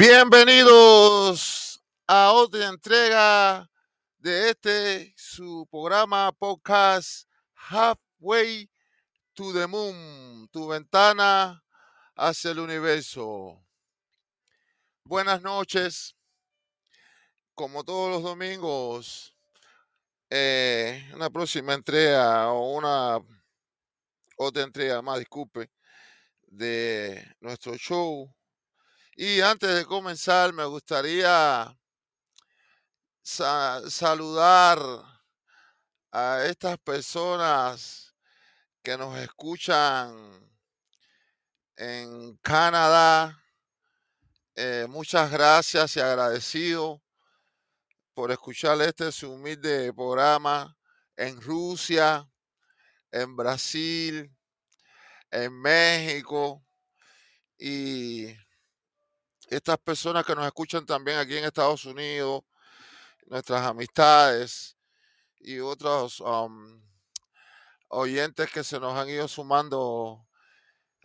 Bienvenidos a otra entrega de este su programa podcast Halfway to the Moon, tu ventana hacia el universo. Buenas noches, como todos los domingos, eh, una próxima entrega o una otra entrega más, disculpe, de nuestro show. Y antes de comenzar, me gustaría sa- saludar a estas personas que nos escuchan en Canadá. Eh, muchas gracias y agradecido por escuchar este su humilde programa en Rusia, en Brasil, en México y estas personas que nos escuchan también aquí en Estados Unidos, nuestras amistades y otros um, oyentes que se nos han ido sumando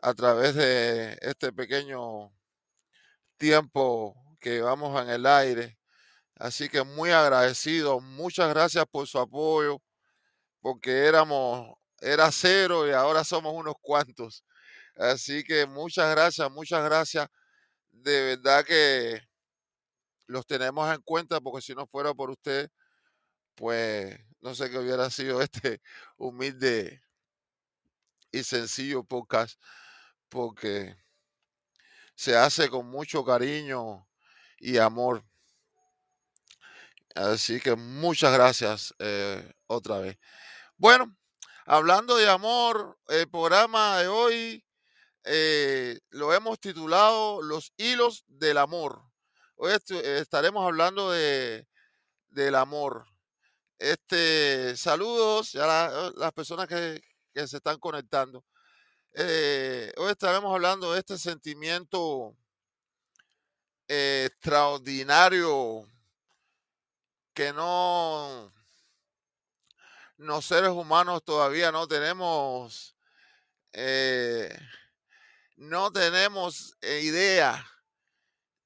a través de este pequeño tiempo que llevamos en el aire. Así que muy agradecido, muchas gracias por su apoyo, porque éramos, era cero y ahora somos unos cuantos. Así que muchas gracias, muchas gracias. De verdad que los tenemos en cuenta, porque si no fuera por usted, pues no sé qué hubiera sido este humilde y sencillo podcast, porque se hace con mucho cariño y amor. Así que muchas gracias eh, otra vez. Bueno, hablando de amor, el programa de hoy eh, lo hemos titulado Los hilos del amor. Hoy eh, estaremos hablando de, del amor. Este, saludos ya la- las personas que, que se están conectando. Eh, hoy estaremos hablando de este sentimiento eh, extraordinario que no, los seres humanos todavía no tenemos, eh, no tenemos eh, idea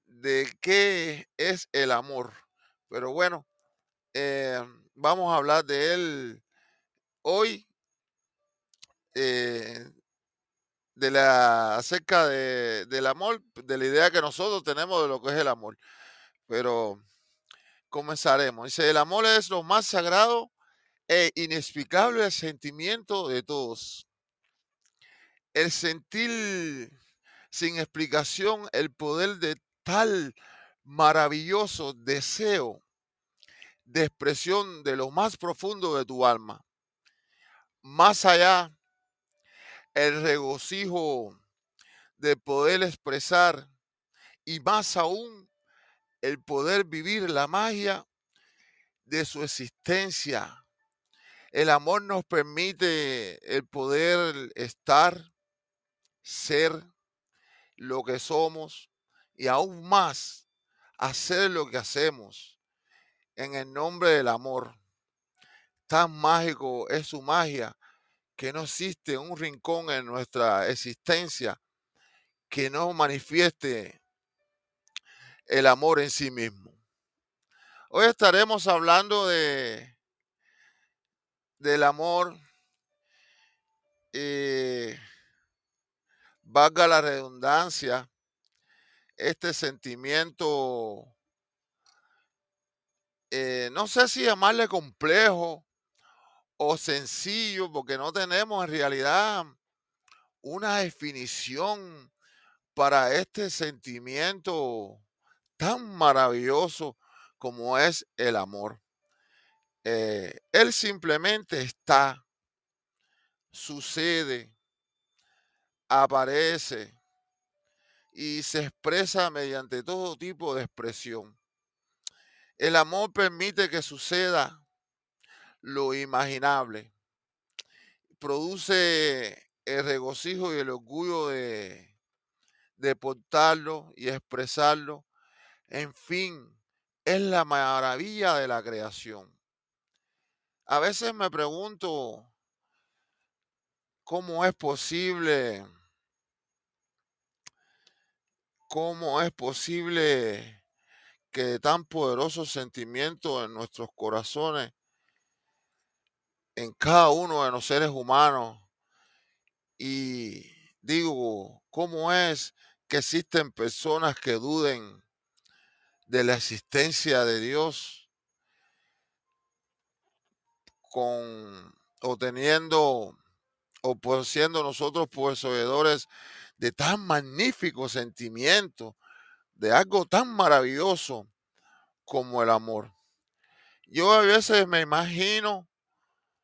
de qué es el amor. Pero bueno, eh, vamos a hablar de él hoy, eh, de la, acerca de, del amor, de la idea que nosotros tenemos de lo que es el amor. Pero comenzaremos. Dice, el amor es lo más sagrado e inexplicable sentimiento de todos. El sentir sin explicación el poder de tal maravilloso deseo de expresión de lo más profundo de tu alma. Más allá, el regocijo de poder expresar y más aún el poder vivir la magia de su existencia. El amor nos permite el poder estar, ser lo que somos y aún más hacer lo que hacemos en el nombre del amor. Tan mágico es su magia que no existe un rincón en nuestra existencia que no manifieste el amor en sí mismo. Hoy estaremos hablando de del amor, eh, valga la redundancia, este sentimiento, eh, no sé si llamarle complejo o sencillo, porque no tenemos en realidad una definición para este sentimiento tan maravilloso como es el amor. Eh, él simplemente está, sucede, aparece y se expresa mediante todo tipo de expresión. El amor permite que suceda lo imaginable. Produce el regocijo y el orgullo de, de portarlo y expresarlo. En fin, es la maravilla de la creación. A veces me pregunto cómo es posible ¿Cómo es posible que tan poderosos sentimientos en nuestros corazones, en cada uno de los seres humanos, y digo, ¿cómo es que existen personas que duden de la existencia de Dios con o teniendo o siendo nosotros poseedores de tan magnífico sentimiento, de algo tan maravilloso como el amor. Yo a veces me imagino,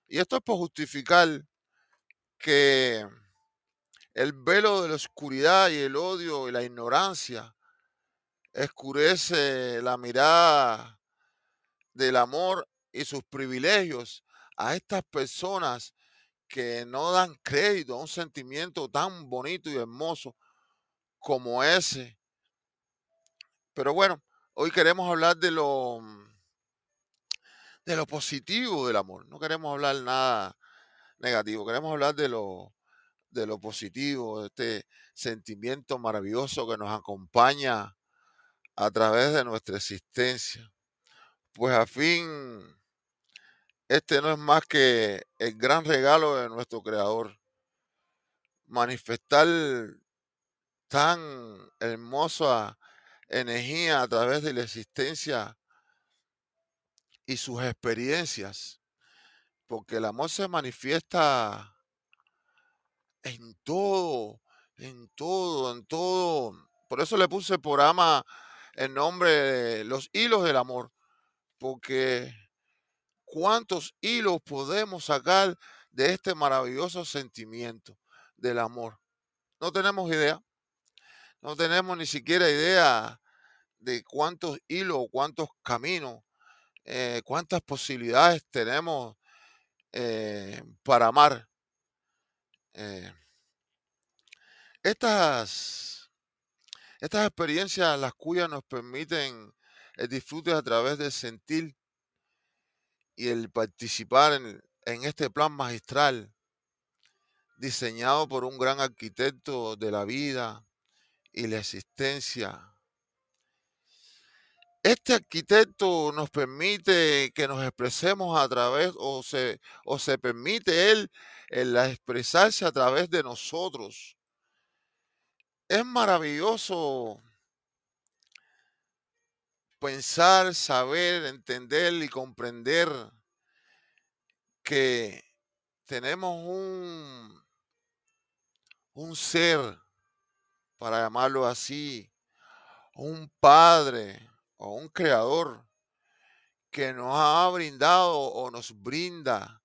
y esto es por justificar, que el velo de la oscuridad y el odio y la ignorancia escurece la mirada del amor y sus privilegios a estas personas que no dan crédito a un sentimiento tan bonito y hermoso como ese. Pero bueno, hoy queremos hablar de lo de lo positivo del amor. No queremos hablar nada negativo, queremos hablar de lo de lo positivo, de este sentimiento maravilloso que nos acompaña a través de nuestra existencia. Pues a fin, este no es más que el gran regalo de nuestro Creador. Manifestar tan hermosa energía a través de la existencia y sus experiencias, porque el amor se manifiesta en todo, en todo, en todo. Por eso le puse por ama el nombre de los hilos del amor, porque cuántos hilos podemos sacar de este maravilloso sentimiento del amor. No tenemos idea, no tenemos ni siquiera idea de cuántos hilos, cuántos caminos, eh, cuántas posibilidades tenemos eh, para amar. Eh, estas, estas experiencias, las cuyas nos permiten el disfrute a través del sentir y el participar en, este plan magistral diseñado por un gran arquitecto de la vida y la existencia. Este arquitecto nos permite que nos expresemos a través, o se, o se permite él el expresarse a través de nosotros. Es maravilloso pensar, saber, entender y comprender que tenemos un, un ser, para llamarlo así, un padre o un creador que nos ha brindado o nos brinda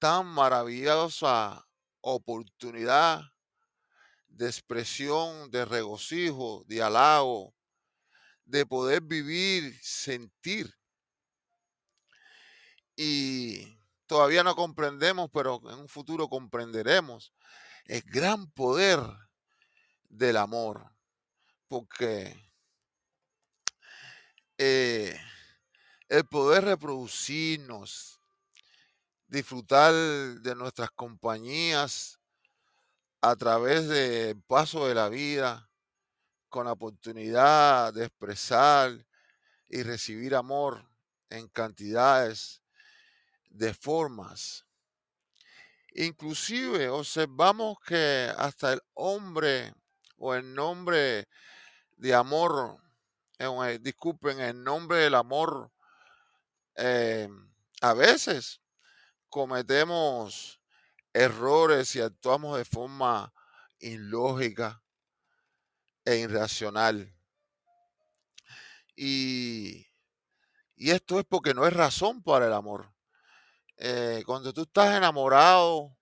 tan maravillosa oportunidad de expresión, de regocijo, de halago, de poder vivir, sentir. Y todavía no comprendemos, pero en un futuro comprenderemos el gran poder del amor. Porque eh, el poder reproducirnos, disfrutar de nuestras compañías a través del paso de la vida, con la oportunidad de expresar y recibir amor en cantidades de formas. Inclusive observamos que hasta el hombre o el nombre de amor, eh, disculpen, el nombre del amor, eh, a veces cometemos errores y actuamos de forma ilógica e irracional. Y, y esto es porque no es razón para el amor. Eh, cuando tú estás enamorado,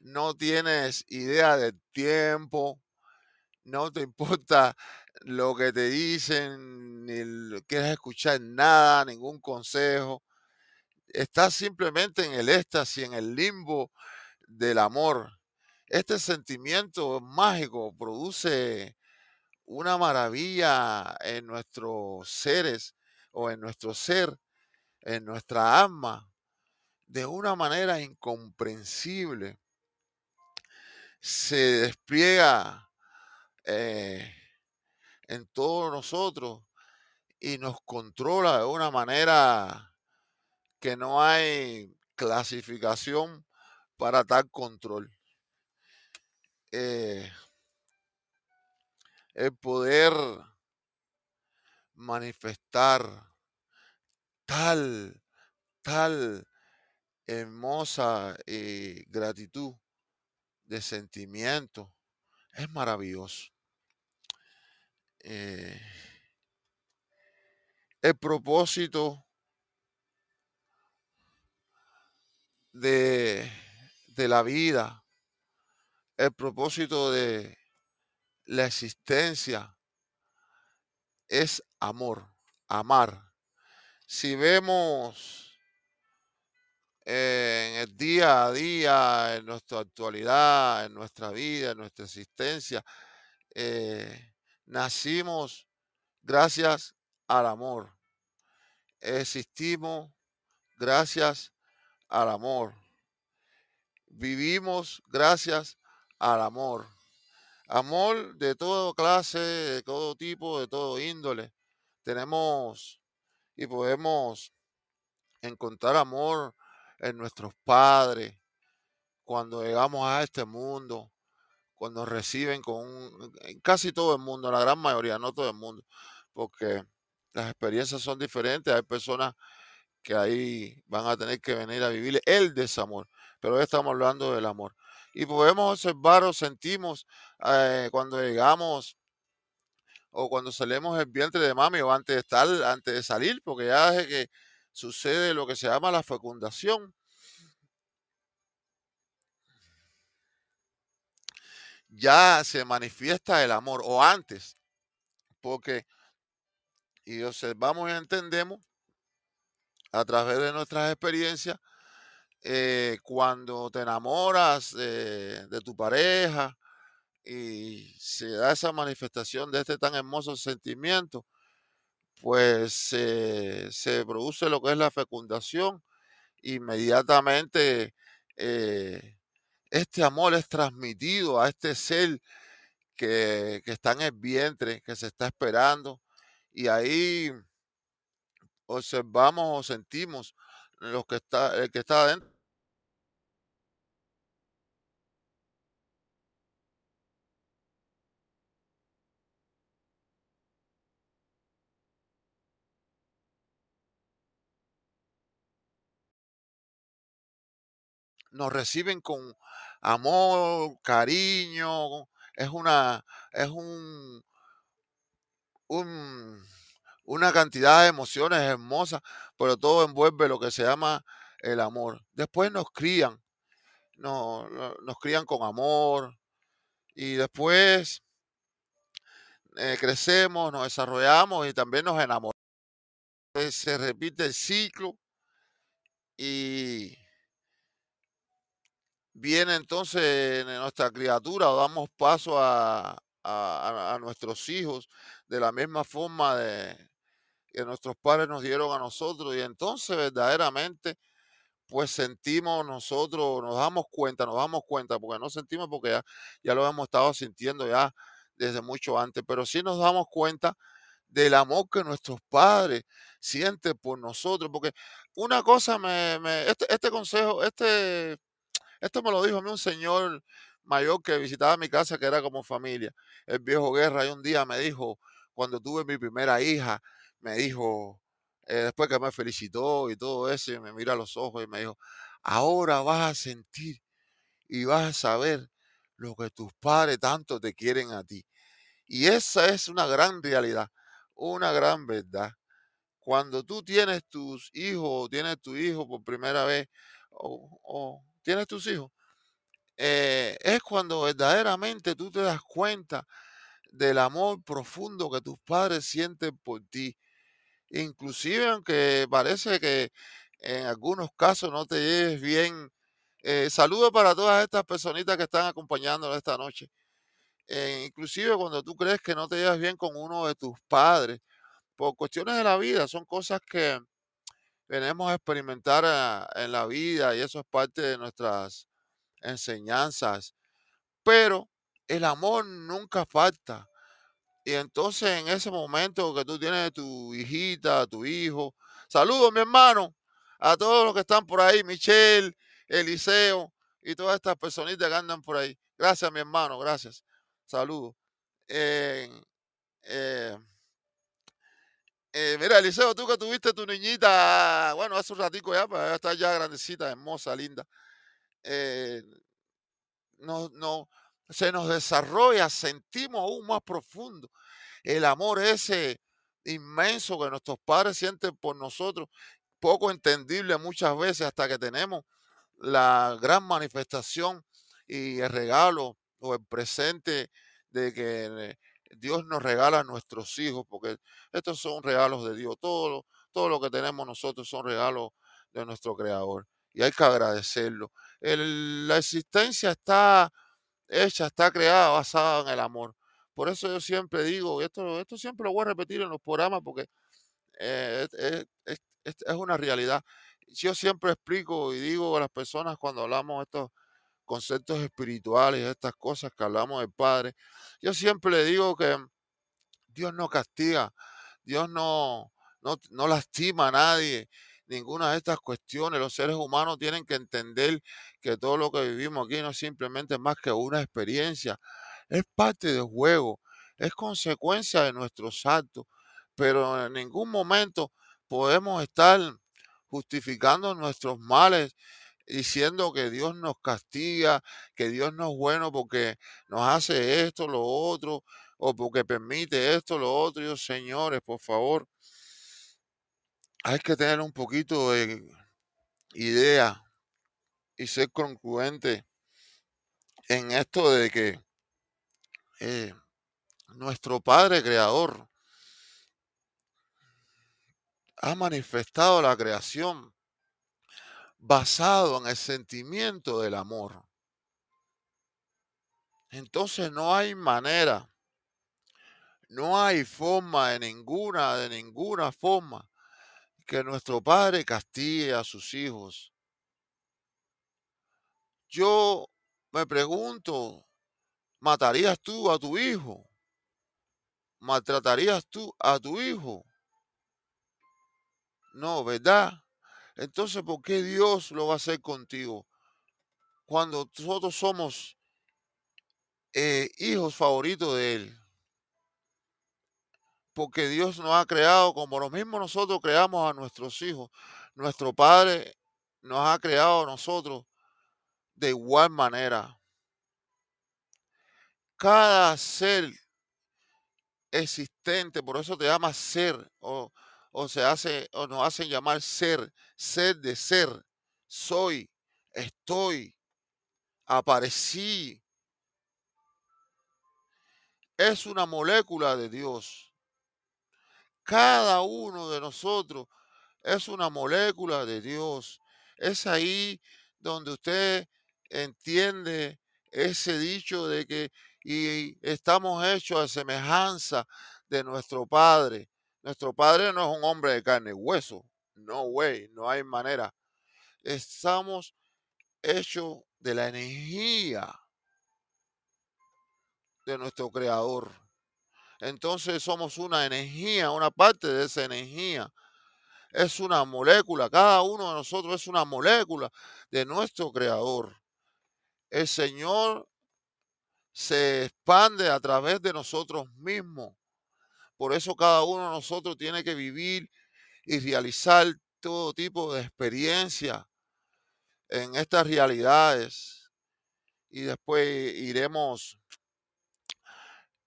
no tienes idea del tiempo, no te importa lo que te dicen, ni quieres escuchar nada, ningún consejo. Estás simplemente en el éxtasis, en el limbo del amor. Este sentimiento mágico produce una maravilla en nuestros seres o en nuestro ser, en nuestra alma, de una manera incomprensible. Se despliega eh, en todos nosotros y nos controla de una manera que no hay clasificación para tal control. Eh, el poder manifestar tal, tal hermosa eh, gratitud de sentimiento es maravilloso. Eh, el propósito de, de la vida, el propósito de la existencia es amor, amar. Si vemos en el día a día, en nuestra actualidad, en nuestra vida, en nuestra existencia, eh, nacimos gracias al amor. Existimos gracias al amor. Vivimos gracias al amor. Amor de toda clase, de todo tipo, de todo índole. Tenemos y podemos encontrar amor en nuestros padres, cuando llegamos a este mundo, cuando reciben con casi todo el mundo, la gran mayoría, no todo el mundo, porque las experiencias son diferentes. Hay personas que ahí van a tener que venir a vivir el desamor, pero hoy estamos hablando del amor. Y podemos observar o sentimos eh, cuando llegamos o cuando salimos del vientre de mami o antes de estar, antes de salir, porque ya es que sucede lo que se llama la fecundación. Ya se manifiesta el amor, o antes, porque, y observamos y entendemos a través de nuestras experiencias, eh, cuando te enamoras de tu pareja y se da esa manifestación de este tan hermoso sentimiento, pues se produce lo que es la fecundación. Inmediatamente eh, este amor es transmitido a este ser que, que, está en el vientre, que se está esperando. Y ahí observamos o sentimos lo que está, el que está adentro. nos reciben con amor, cariño, es una, es un, un, una cantidad de emociones hermosas, pero todo envuelve lo que se llama el amor. Después nos crían, nos, nos crían con amor y después eh, crecemos, nos desarrollamos y también nos enamoramos. Se repite el ciclo y viene entonces nuestra criatura o damos paso a, a, nuestros hijos de la misma forma de, que nuestros padres nos dieron a nosotros y entonces verdaderamente pues sentimos nosotros, nos damos cuenta, nos damos cuenta, porque no sentimos porque ya, ya lo hemos estado sintiendo ya desde mucho antes, pero sí nos damos cuenta del amor que nuestros padres sienten por nosotros, porque una cosa me, me este, este consejo, este esto me lo dijo a mí un señor mayor que visitaba mi casa, que era como familia, el viejo Guerra, y un día me dijo, cuando tuve mi primera hija, me dijo, eh, después que me felicitó y todo eso, y me mira a los ojos y me dijo, ahora vas a sentir y vas a saber lo que tus padres tanto te quieren a ti. Y esa es una gran realidad, una gran verdad. Cuando tú tienes tus hijos, tienes tu hijo por primera vez, o tienes tus hijos, eh, es cuando verdaderamente tú te das cuenta del amor profundo que tus padres sienten por ti. Inclusive aunque parece que en algunos casos no te lleves bien. Eh, saludo para todas estas personitas que están acompañándonos esta noche. Eh, inclusive cuando tú crees que no te llevas bien con uno de tus padres, por cuestiones de la vida, son cosas que, venimos a experimentar ah, en la vida y eso es parte de nuestras enseñanzas. Pero el amor nunca falta. Y entonces en ese momento que tú tienes tu hijita, tu hijo, saludos mi hermano, a todos los que están por ahí, Michelle, Eliseo y todas estas personitas que andan por ahí. Gracias mi hermano, gracias. Saludos. Eh, eh, eh, mira, Eliseo, tú que tuviste tu niñita, bueno, hace un ratico ya, pero ya está ya grandecita, hermosa, linda. no, no, se nos desarrolla, sentimos aún más profundo el amor ese inmenso que nuestros padres sienten por nosotros, poco entendible muchas veces hasta que tenemos la gran manifestación y el regalo o el presente de que Dios nos regala a nuestros hijos, porque estos son regalos de Dios. Todo todo lo que tenemos nosotros son regalos de nuestro Creador y hay que agradecerlo. la existencia está hecha, está creada basada en el amor. Por eso yo siempre digo, esto, esto siempre lo voy a repetir en los programas porque eh, es, una realidad. Yo siempre explico y digo a las personas cuando hablamos de estos conceptos espirituales, estas cosas que hablamos del Padre, yo siempre le digo que Dios no castiga, Dios no, no, no lastima a nadie, ninguna de estas cuestiones. Los seres humanos tienen que entender que todo lo que vivimos aquí no es simplemente más que una experiencia, es parte del juego, es consecuencia de nuestros actos, pero en ningún momento podemos estar justificando nuestros males diciendo que Dios nos castiga, que Dios no es bueno porque nos hace esto, lo otro, o porque permite esto, lo otro. Y señores, por favor, hay que tener un poquito de idea y ser congruente en esto de que eh, nuestro Padre Creador ha manifestado la creación basado en el sentimiento del amor. Entonces no hay manera, no hay forma de ninguna, de ninguna forma que nuestro Padre castigue a sus hijos. Yo me pregunto, ¿matarías tú a tu hijo? ¿Maltratarías tú a tu hijo? No, ¿verdad? Entonces, ¿por qué Dios lo va a hacer contigo? Cuando nosotros somos eh, hijos favoritos de Él porque Dios nos ha creado como lo mismo nosotros creamos a nuestros hijos. Nuestro Padre nos ha creado a nosotros de igual manera. Cada ser existente, por eso te llama ser, o, o se hace, o nos hacen llamar ser, ser de ser, soy, estoy, aparecí. Es una molécula de Dios. Cada uno de nosotros es una molécula de Dios. Es ahí donde usted entiende ese dicho de que y estamos hechos a semejanza de nuestro Padre. Nuestro Padre no es un hombre de carne y hueso. No way, no hay manera. Estamos hechos de la energía de nuestro Creador entonces somos una energía, una parte de esa energía. Es una molécula, cada uno de nosotros es una molécula de nuestro creador. El Señor se expande a través de nosotros mismos. Por eso cada uno de nosotros tiene que vivir y realizar todo tipo de experiencia en estas realidades. Y después iremos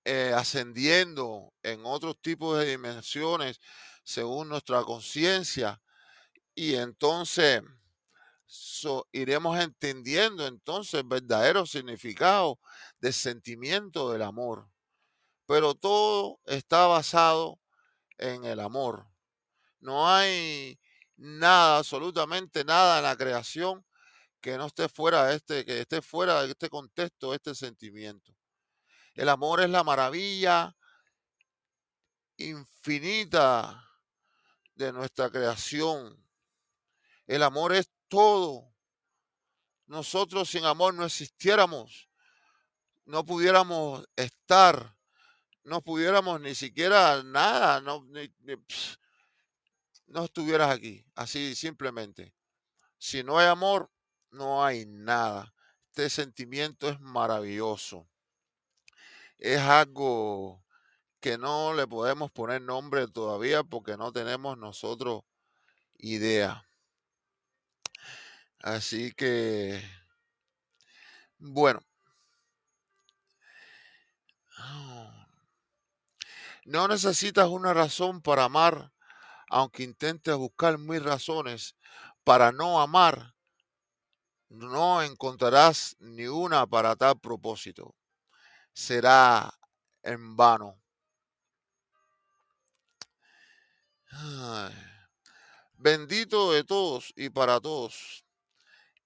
eh, ascendiendo en otros tipos de dimensiones según nuestra conciencia y entonces iremos entendiendo entonces el verdadero significado del sentimiento del amor. Pero todo está basado en el amor. No hay nada, absolutamente nada en la creación que no esté fuera de este, que esté fuera de este contexto, este sentimiento. El amor es la maravilla infinita de nuestra creación. El amor es todo. Nosotros sin amor no existiéramos. No pudiéramos estar. no pudiéramos ni siquiera nada, no, estuvieras aquí, así simplemente. Si no hay amor, no hay nada. Este sentimiento es maravilloso. Es algo que no le podemos poner nombre todavía porque no tenemos nosotros idea. Así que, bueno. No necesitas una razón para amar, aunque intentes buscar mil razones para no amar. No encontrarás ni una para tal propósito. Será en vano. Bendito de todos y para todos.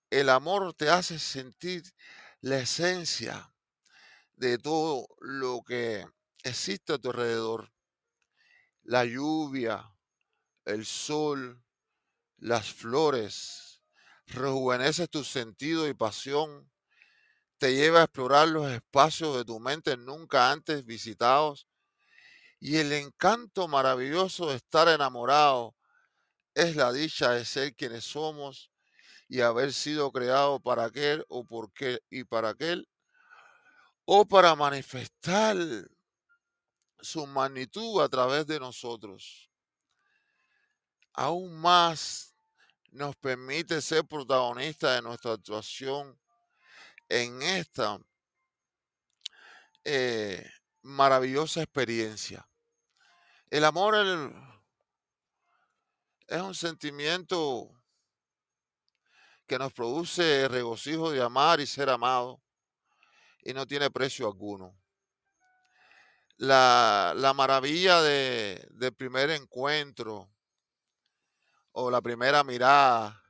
El amor te hace sentir la esencia de todo lo que existe a tu alrededor. La lluvia, el sol, las flores. Rejuveneces tu sentido y pasión. Te lleva a explorar los espacios de tu mente nunca antes visitados. Y el encanto maravilloso de estar enamorado es la dicha de ser quienes somos y haber sido creado para aquel o por qué y para aquel o para manifestar su magnitud a través de nosotros. Aún más nos permite ser protagonistas de nuestra actuación en esta eh, maravillosa experiencia. El amor es un sentimiento que nos produce regocijo de amar y ser amado y no tiene precio alguno. La, maravilla de, del primer encuentro o la primera mirada,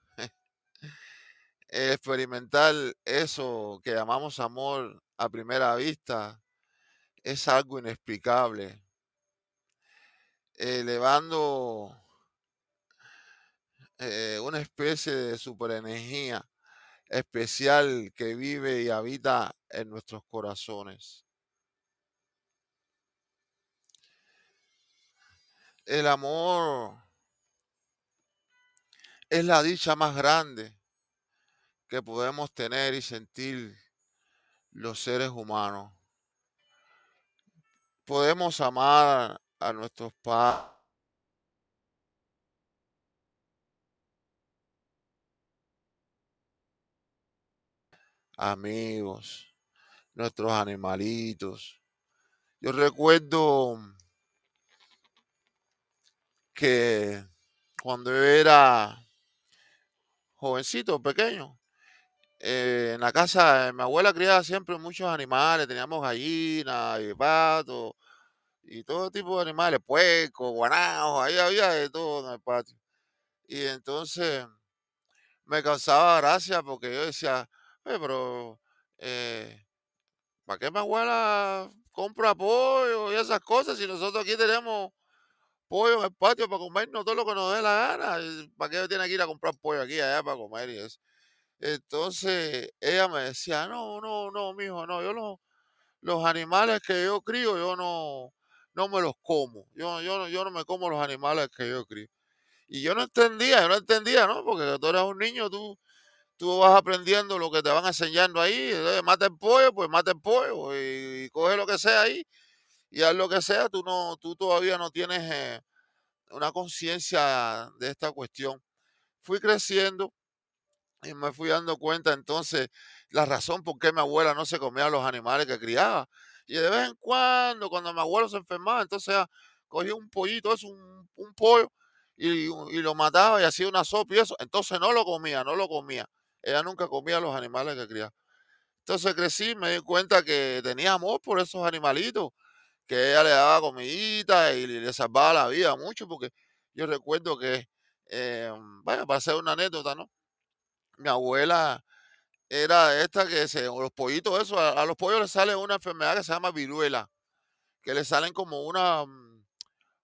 experimentar eso que llamamos amor a primera vista, es algo inexplicable. Elevando eh, una especie de superenergía especial que vive y habita en nuestros corazones. El amor es la dicha más grande que podemos tener y sentir los seres humanos. Podemos amar a nuestros padres amigos, nuestros animalitos. Yo recuerdo que cuando yo era jovencito, pequeño, eh, en la casa de mi abuela criaba siempre muchos animales, teníamos gallinas y patos y todo tipo de animales, puercos, guanajos, ahí había de todo en el patio. Y entonces me causaba gracia porque yo decía, pero eh, ¿para qué mi abuela compra pollo y esas cosas si nosotros aquí tenemos pollo en el patio para comernos todo lo que nos dé la gana? ¿Para qué tiene que ir a comprar pollo aquí allá para comer y eso? Entonces ella me decía, no, no, no, mijo, no, yo los, los animales que yo crío, yo no, no me los como. Yo, yo, no, yo no me como los animales que yo crío. Y yo no entendía, yo no entendía, ¿no? Porque tú eres un niño, tú tú vas aprendiendo lo que te van enseñando ahí. mata el pollo, pues mata el pollo y, coge lo que sea ahí y haz lo que sea. Tú, no, tú todavía no tienes eh, una conciencia de esta cuestión. Fui creciendo y me fui dando cuenta entonces la razón por qué mi abuela no se comía los animales que criaba. Y de vez en cuando, cuando mi abuelo se enfermaba, entonces cogía un pollito, es un, un pollo, y, y, lo mataba y hacía una sopa y eso. Entonces no lo comía, no lo comía. Ella nunca comía los animales que criaba. Entonces crecí, me di cuenta que tenía amor por esos animalitos, que ella le daba comidita y le salvaba la vida mucho, porque yo recuerdo que, eh, vaya, para hacer una anécdota, ¿no? Mi abuela era esta que se, los pollitos, eso, a, los pollos les sale una enfermedad que se llama viruela, que le salen como una, mm,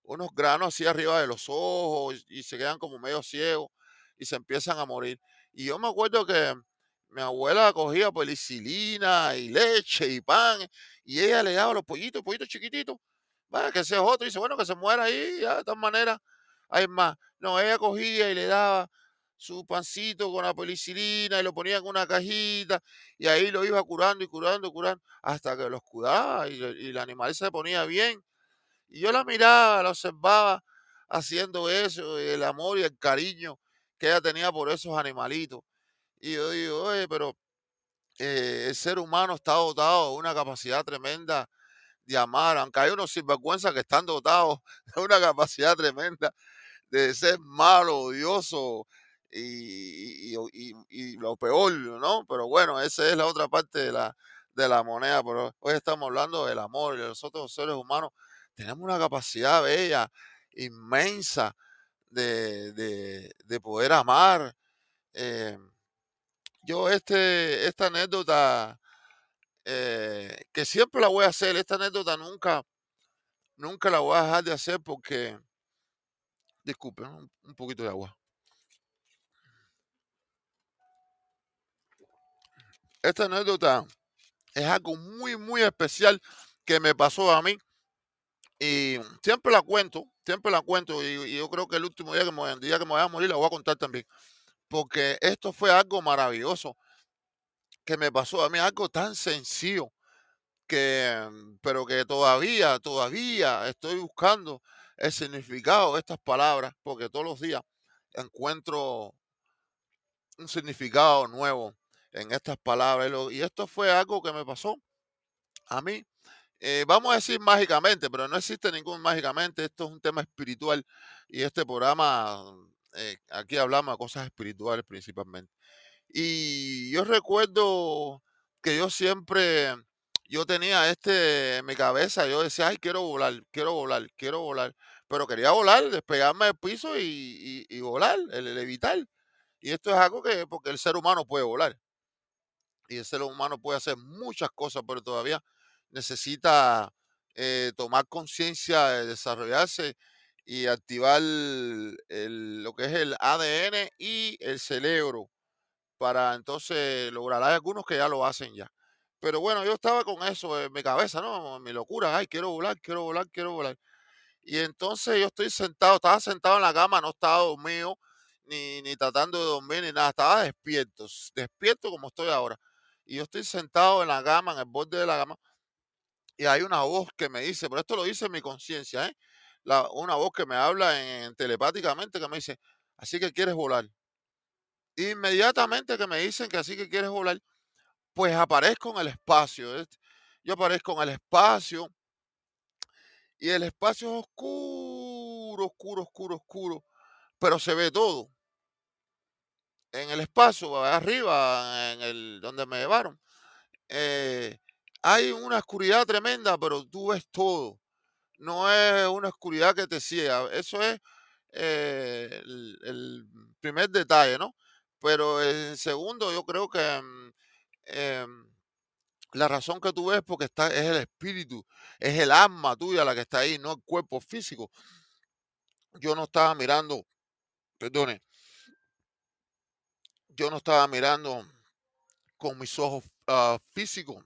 unos granos así arriba de los ojos y se quedan como medio ciegos y se empiezan a morir. Y yo me acuerdo que mi abuela cogía penicilina y leche y pan y ella le daba los pollitos, pollitos chiquititos, bueno, que es otro, dice, bueno, que se muera ahí, ya, de todas maneras, hay más. No, ella cogía y le daba su pancito con la penicilina y lo ponía en una cajita y ahí lo iba curando y curando y curando hasta que los curaba y, y el animal se ponía bien. Y yo la miraba, la observaba haciendo eso, el amor y el cariño que ella tenía por esos animalitos. Y yo digo, oye, pero eh, el ser humano está dotado de una capacidad tremenda de amar, aunque hay unos sinvergüenzas que están dotados de una capacidad tremenda de ser malo, odioso y, lo peor, ¿no? Pero bueno, esa es la otra parte de la, de la moneda. Pero hoy estamos hablando del amor y nosotros los seres humanos tenemos una capacidad bella, inmensa de, de, poder amar. Eh, yo este, esta anécdota, eh, que siempre la voy a hacer, esta anécdota nunca, nunca la voy a dejar de hacer porque, disculpen, un, poquito de agua. Esta anécdota es algo muy, muy especial que me pasó a mí. Y siempre la cuento, siempre la cuento. Y, yo creo que el último día que me, el voy a morir la voy a contar también porque esto fue algo maravilloso que me pasó a mí, algo tan sencillo que, pero que todavía, todavía estoy buscando el significado de estas palabras, porque todos los días encuentro un significado nuevo en estas palabras. Y esto fue algo que me pasó a mí. Eh, vamos a decir mágicamente, pero no existe ningún mágicamente. Esto es un tema espiritual y este programa eh, aquí hablamos de cosas espirituales principalmente. Y yo recuerdo que yo siempre, yo tenía este en mi cabeza, yo decía, ay, quiero volar, quiero volar, quiero volar. Pero quería volar, despegarme del piso y, volar, el, el, evitar. Y esto es algo que, porque el ser humano puede volar. Y el ser humano puede hacer muchas cosas, pero todavía necesita eh, tomar conciencia de desarrollarse y activar lo que es el ADN y el cerebro para entonces lograr. Hay algunos que ya lo hacen ya. Pero bueno, yo estaba con eso en mi cabeza, ¿no? Mi locura, ay, quiero volar, quiero volar, quiero volar. Y entonces yo estoy sentado, estaba sentado en la cama, no estaba dormido, ni, ni tratando de dormir, ni nada, estaba despierto, despierto como estoy ahora. Y yo estoy sentado en la cama, en el borde de la cama, y hay una voz que me dice, pero esto lo dice mi conciencia, ¿eh? una voz que me habla en, telepáticamente que me dice, así que quieres volar. Inmediatamente que me dicen que así que quieres volar, pues aparezco en el espacio. Yo aparezco en el espacio y el espacio es oscuro, oscuro, oscuro, oscuro, pero se ve todo. En el espacio, arriba, en el donde me llevaron, eh, hay una oscuridad tremenda, pero tú ves todo no es una oscuridad que te ciega. Eso es eh, el, primer detalle, ¿no? Pero el segundo, yo creo que mm, em, la razón que tú ves porque está, es el espíritu, es el alma tuya la que está ahí, no el cuerpo físico. Yo no estaba mirando, perdone, yo no estaba mirando con mis ojos ah, físicos.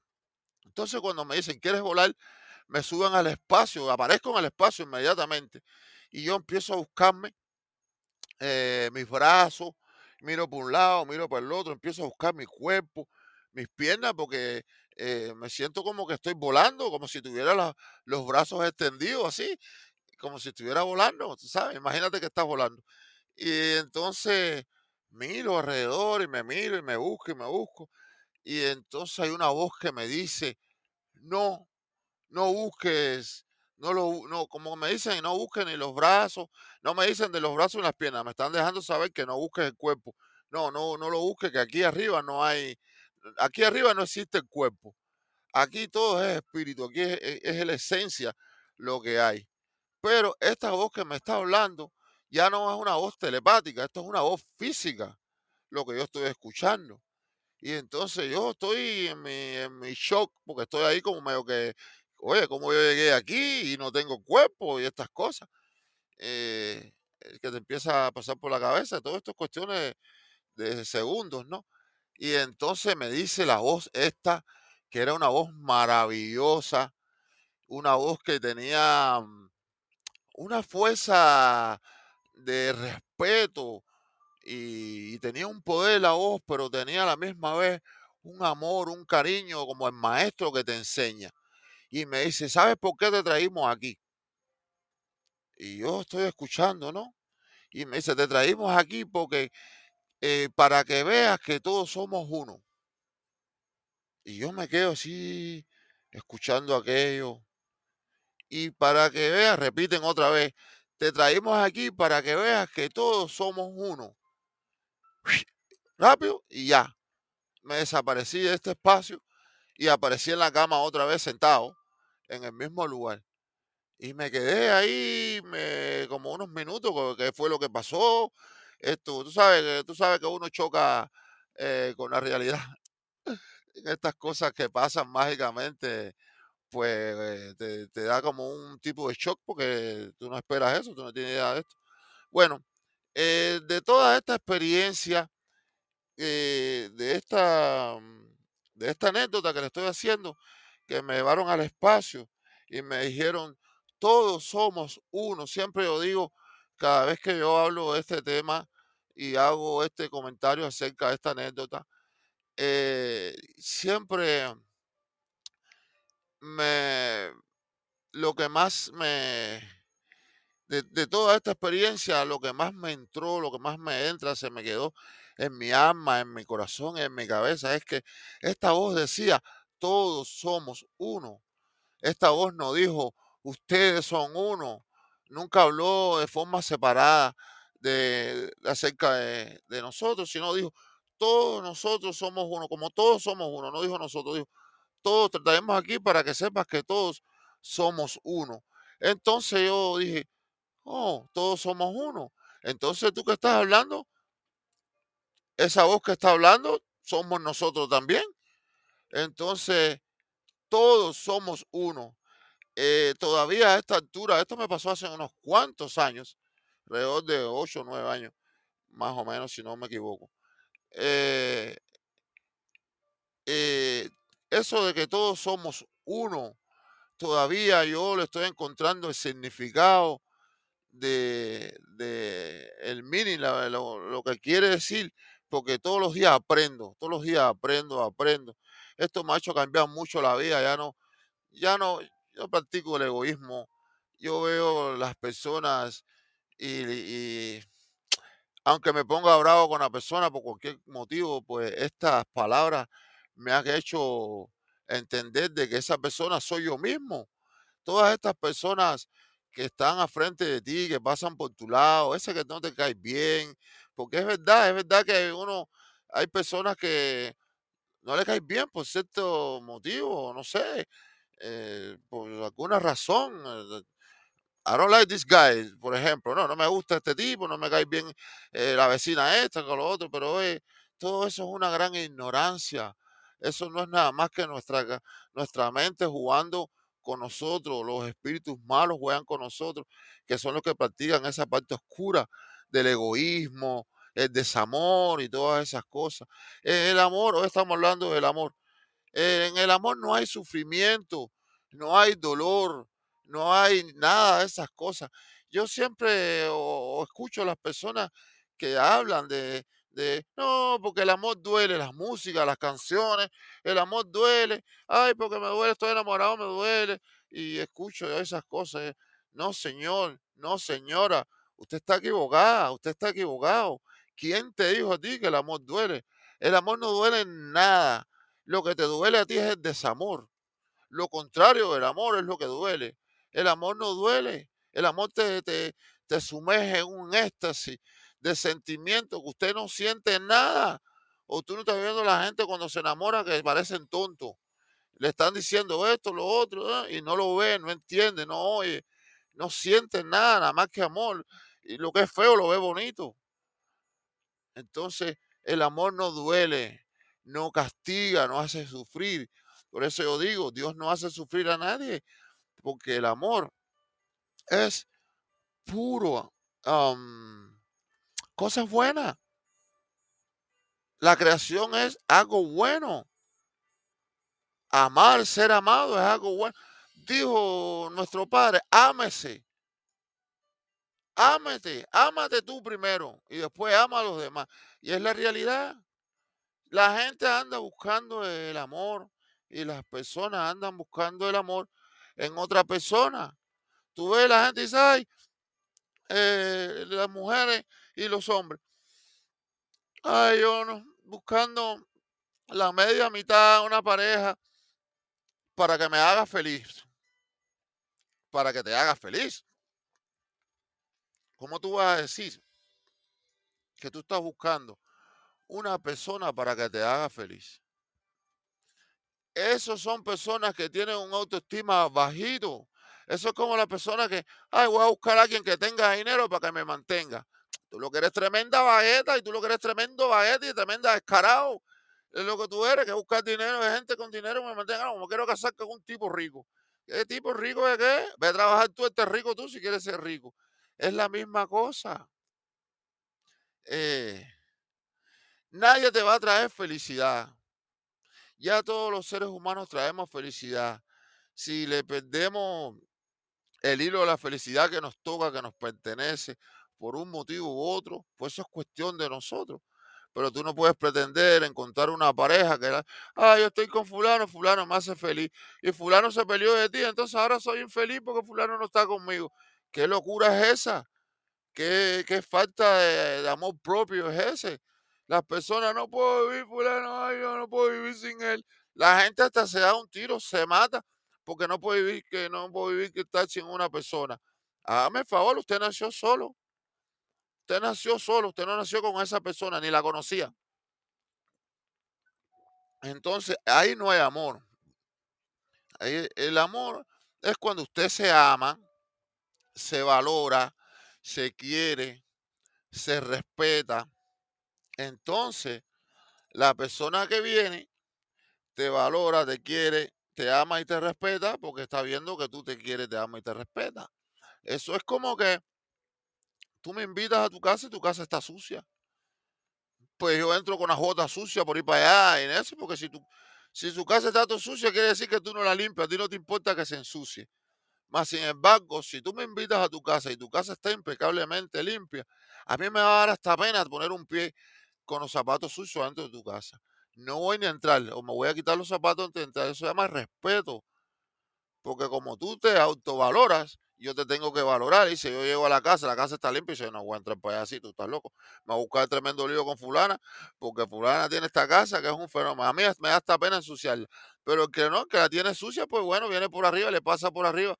Entonces cuando me dicen, ¿quieres volar? me suben al espacio, aparezco en el espacio inmediatamente y yo empiezo a buscarme eh, mis brazos, miro por un lado, miro por el otro, empiezo a buscar mi cuerpo, mis piernas, porque eh, me siento como que estoy volando, como si tuviera los brazos extendidos así, como si estuviera volando, ¿sabes? Imagínate que estás volando. Y entonces miro alrededor y me miro y me busco y me busco. Y entonces hay una voz que me dice, no, no busques, no lo, no, como me dicen, no busques ni los brazos, no me dicen de los brazos y las piernas, me están dejando saber que no busques el cuerpo. No, no, no lo busques, que aquí arriba no hay, aquí arriba no existe el cuerpo. Aquí todo es espíritu, aquí es, es, la esencia lo que hay. Pero esta voz que me está hablando ya no es una voz telepática, esto es una voz física, lo que yo estoy escuchando. Y entonces yo estoy en mi, en mi shock, porque estoy ahí como medio que oye, ¿cómo yo llegué aquí y no tengo cuerpo y estas cosas? Eh, que te empieza a pasar por la cabeza, todo esto es cuestiones de segundos, ¿no? Y entonces me dice la voz esta, que era una voz maravillosa, una voz que tenía mm, una fuerza de respeto y, tenía un poder la voz, pero tenía a la misma vez un amor, un cariño como el maestro que te enseña. Y me dice, ¿sabes por qué te traímos aquí? Y yo estoy escuchando, ¿no? Y me dice, te traímos aquí porque eh, para que veas que todos somos uno. Y yo me quedo así, escuchando aquello. Y para que veas, repiten otra vez, te traímos aquí para que veas que todos somos uno. Rápido y ya. Me desaparecí de este espacio y aparecí en la cama otra vez sentado en el mismo lugar. Y me quedé ahí me, como unos minutos, que fue lo que pasó. Esto, tú sabes tú sabes que uno choca eh, con la realidad estas cosas que pasan mágicamente, pues te, te da como un tipo de shock porque tú no esperas eso, tú no tienes idea de esto. Bueno, eh, de toda esta experiencia, eh, de esta, mm, de esta anécdota que le estoy haciendo, que me llevaron al espacio y me dijeron, todos somos uno. Siempre yo digo, cada vez que yo hablo de este tema y hago este comentario acerca de esta anécdota, eh, siempre me, lo que más me, de, de toda esta experiencia, lo que más me entró, lo que más me entra, se me quedó en mi alma, en mi corazón, en mi cabeza, es que esta voz decía, todos somos uno. Esta voz no dijo, ustedes son uno. Nunca habló de forma separada de, acerca de, de nosotros, sino dijo, todos nosotros somos uno, como todos somos uno. No dijo nosotros, dijo, todos te traemos aquí para que sepas que todos somos uno. Entonces yo dije, oh, todos somos uno. Entonces tú que estás hablando, esa voz que está hablando, somos nosotros también. Entonces, todos somos uno. Eh, todavía a esta altura, esto me pasó hace unos cuantos años, alrededor de 8 o 9 años, más o menos, si no me equivoco. Eh, eh, eso de que todos somos uno, todavía yo le estoy encontrando el significado de, de el meaning, la- lo, lo que quiere decir, porque todos los días aprendo, todos los días aprendo, aprendo. Esto me ha hecho cambiar mucho la vida, ya no, ya no, yo practico el egoísmo, yo veo las personas y, y aunque me ponga bravo con la persona por cualquier motivo, pues estas palabras me han hecho entender de que esa persona soy yo mismo todas estas personas que están a frente de ti, que pasan por tu lado, ese que no te cae bien, porque es verdad, es verdad que uno, hay personas que no le cae bien por cierto motivo, no sé, eh, por alguna razón. eh, I don't like this guy, por ejemplo. No, no me gusta este tipo, no me cae bien eh, la vecina esta con lo otro, pero todo eso es una gran ignorancia. Eso no es nada más que nuestra, nuestra mente jugando con nosotros. Los espíritus malos juegan con nosotros, que son los que practican esa parte oscura del egoísmo, el desamor y todas esas cosas. Eh, El amor, hoy estamos hablando del amor. Eh, en el amor no hay sufrimiento, no hay dolor, no hay nada de esas cosas. Yo siempre escucho a las personas que hablan de, no, porque el amor duele, las músicas, las canciones, el amor duele, ay, porque me duele, estoy enamorado, me duele, y escucho esas cosas. No, señor, no, señora, usted está equivocada, usted está equivocado. ¿Quién te dijo a ti que el amor duele? El amor no duele en nada. Lo que te duele a ti es el desamor. Lo contrario del amor es lo que duele. El amor no duele. El amor te, te, te sumerge en un éxtasis de sentimiento que usted no siente nada. O tú no estás viendo a la gente cuando se enamora que parecen tontos. Le están diciendo esto, lo otro, y no lo ve, no entiende, no oye, no siente nada, nada más que amor. Y lo que es feo lo ve bonito. Entonces, el amor no duele, no castiga, no hace sufrir. Por eso yo digo, Dios no hace sufrir a nadie, porque el amor es puro, cosas buenas. La creación es algo bueno. Amar, ser amado es algo bueno. dijo nuestro Padre, ámese. Ámate, ámate tú primero y después ama a los demás. Y es la realidad. La gente anda buscando el amor y las personas andan buscando el amor en otra persona. Tú ves la gente y dice, ay, eh, las mujeres y los hombres. Ay, yo no, buscando la media mitad, una pareja, para que me haga feliz. Para que te haga feliz. ¿Cómo tú vas a decir que tú estás buscando una persona para que te haga feliz? Esos son personas que tienen un autoestima bajito. Eso es como la persona que, ay, voy a buscar a alguien que tenga dinero para que me mantenga. Tú lo que eres tremenda bagueta y tú lo que eres tremendo bagueta y tremenda descarado. Es lo que tú eres, que buscar dinero de gente con dinero me mantenga. No, como quiero casar con un tipo rico. ¿Qué tipo rico de qué? Ve a trabajar tú, este rico tú, si quieres ser rico. Es la misma cosa. Eh, nadie te va a traer felicidad. Ya todos los seres humanos traemos felicidad. Si le perdemos el hilo de la felicidad que nos toca, que nos pertenece, por un motivo u otro, pues eso es cuestión de nosotros. Pero tú no puedes pretender encontrar una pareja que, ah, yo estoy con fulano, fulano me hace feliz. Y fulano se peleó de ti, entonces ahora soy infeliz porque fulano no está conmigo. ¿Qué locura es esa? ¿Qué, qué falta de, amor propio es ese? Las personas no puedo vivir, fulano, ay, yo no puedo vivir sin él. La gente hasta se da un tiro, se mata, porque no puede vivir, que no puede vivir que estar sin una persona. Hágame el favor, usted nació solo. Usted nació solo, usted no nació con esa persona, ni la conocía. Entonces, ahí no hay amor. el amor es cuando usted se ama, se valora, se quiere, se respeta. Entonces, la persona que viene te valora, te quiere, te ama y te respeta porque está viendo que tú te quieres, te ama y te respeta. Eso es como que tú me invitas a tu casa y tu casa está sucia. Pues yo entro con la jota sucia por ir para allá en eso, porque si tu, si tu casa está todo sucia, quiere decir que tú no la limpias, a ti no te importa que se ensucie. Más sin embargo, si tú me invitas a tu casa y tu casa está impecablemente limpia, a mí me va a dar hasta pena poner un pie con los zapatos sucios dentro de tu casa. No voy ni a entrar, o me voy a quitar los zapatos antes de entrar. Eso se llama respeto. Porque como tú te autovaloras, yo te tengo que valorar. Y si yo llego a la casa, la casa está limpia y yo no voy a entrar para allá así, tú estás loco. Me voy a buscar tremendo lío con fulana, porque fulana tiene esta casa que es un fenómeno. A mí me da hasta pena ensuciarla. Pero el que no, que la tiene sucia, pues bueno, viene por arriba, le pasa por arriba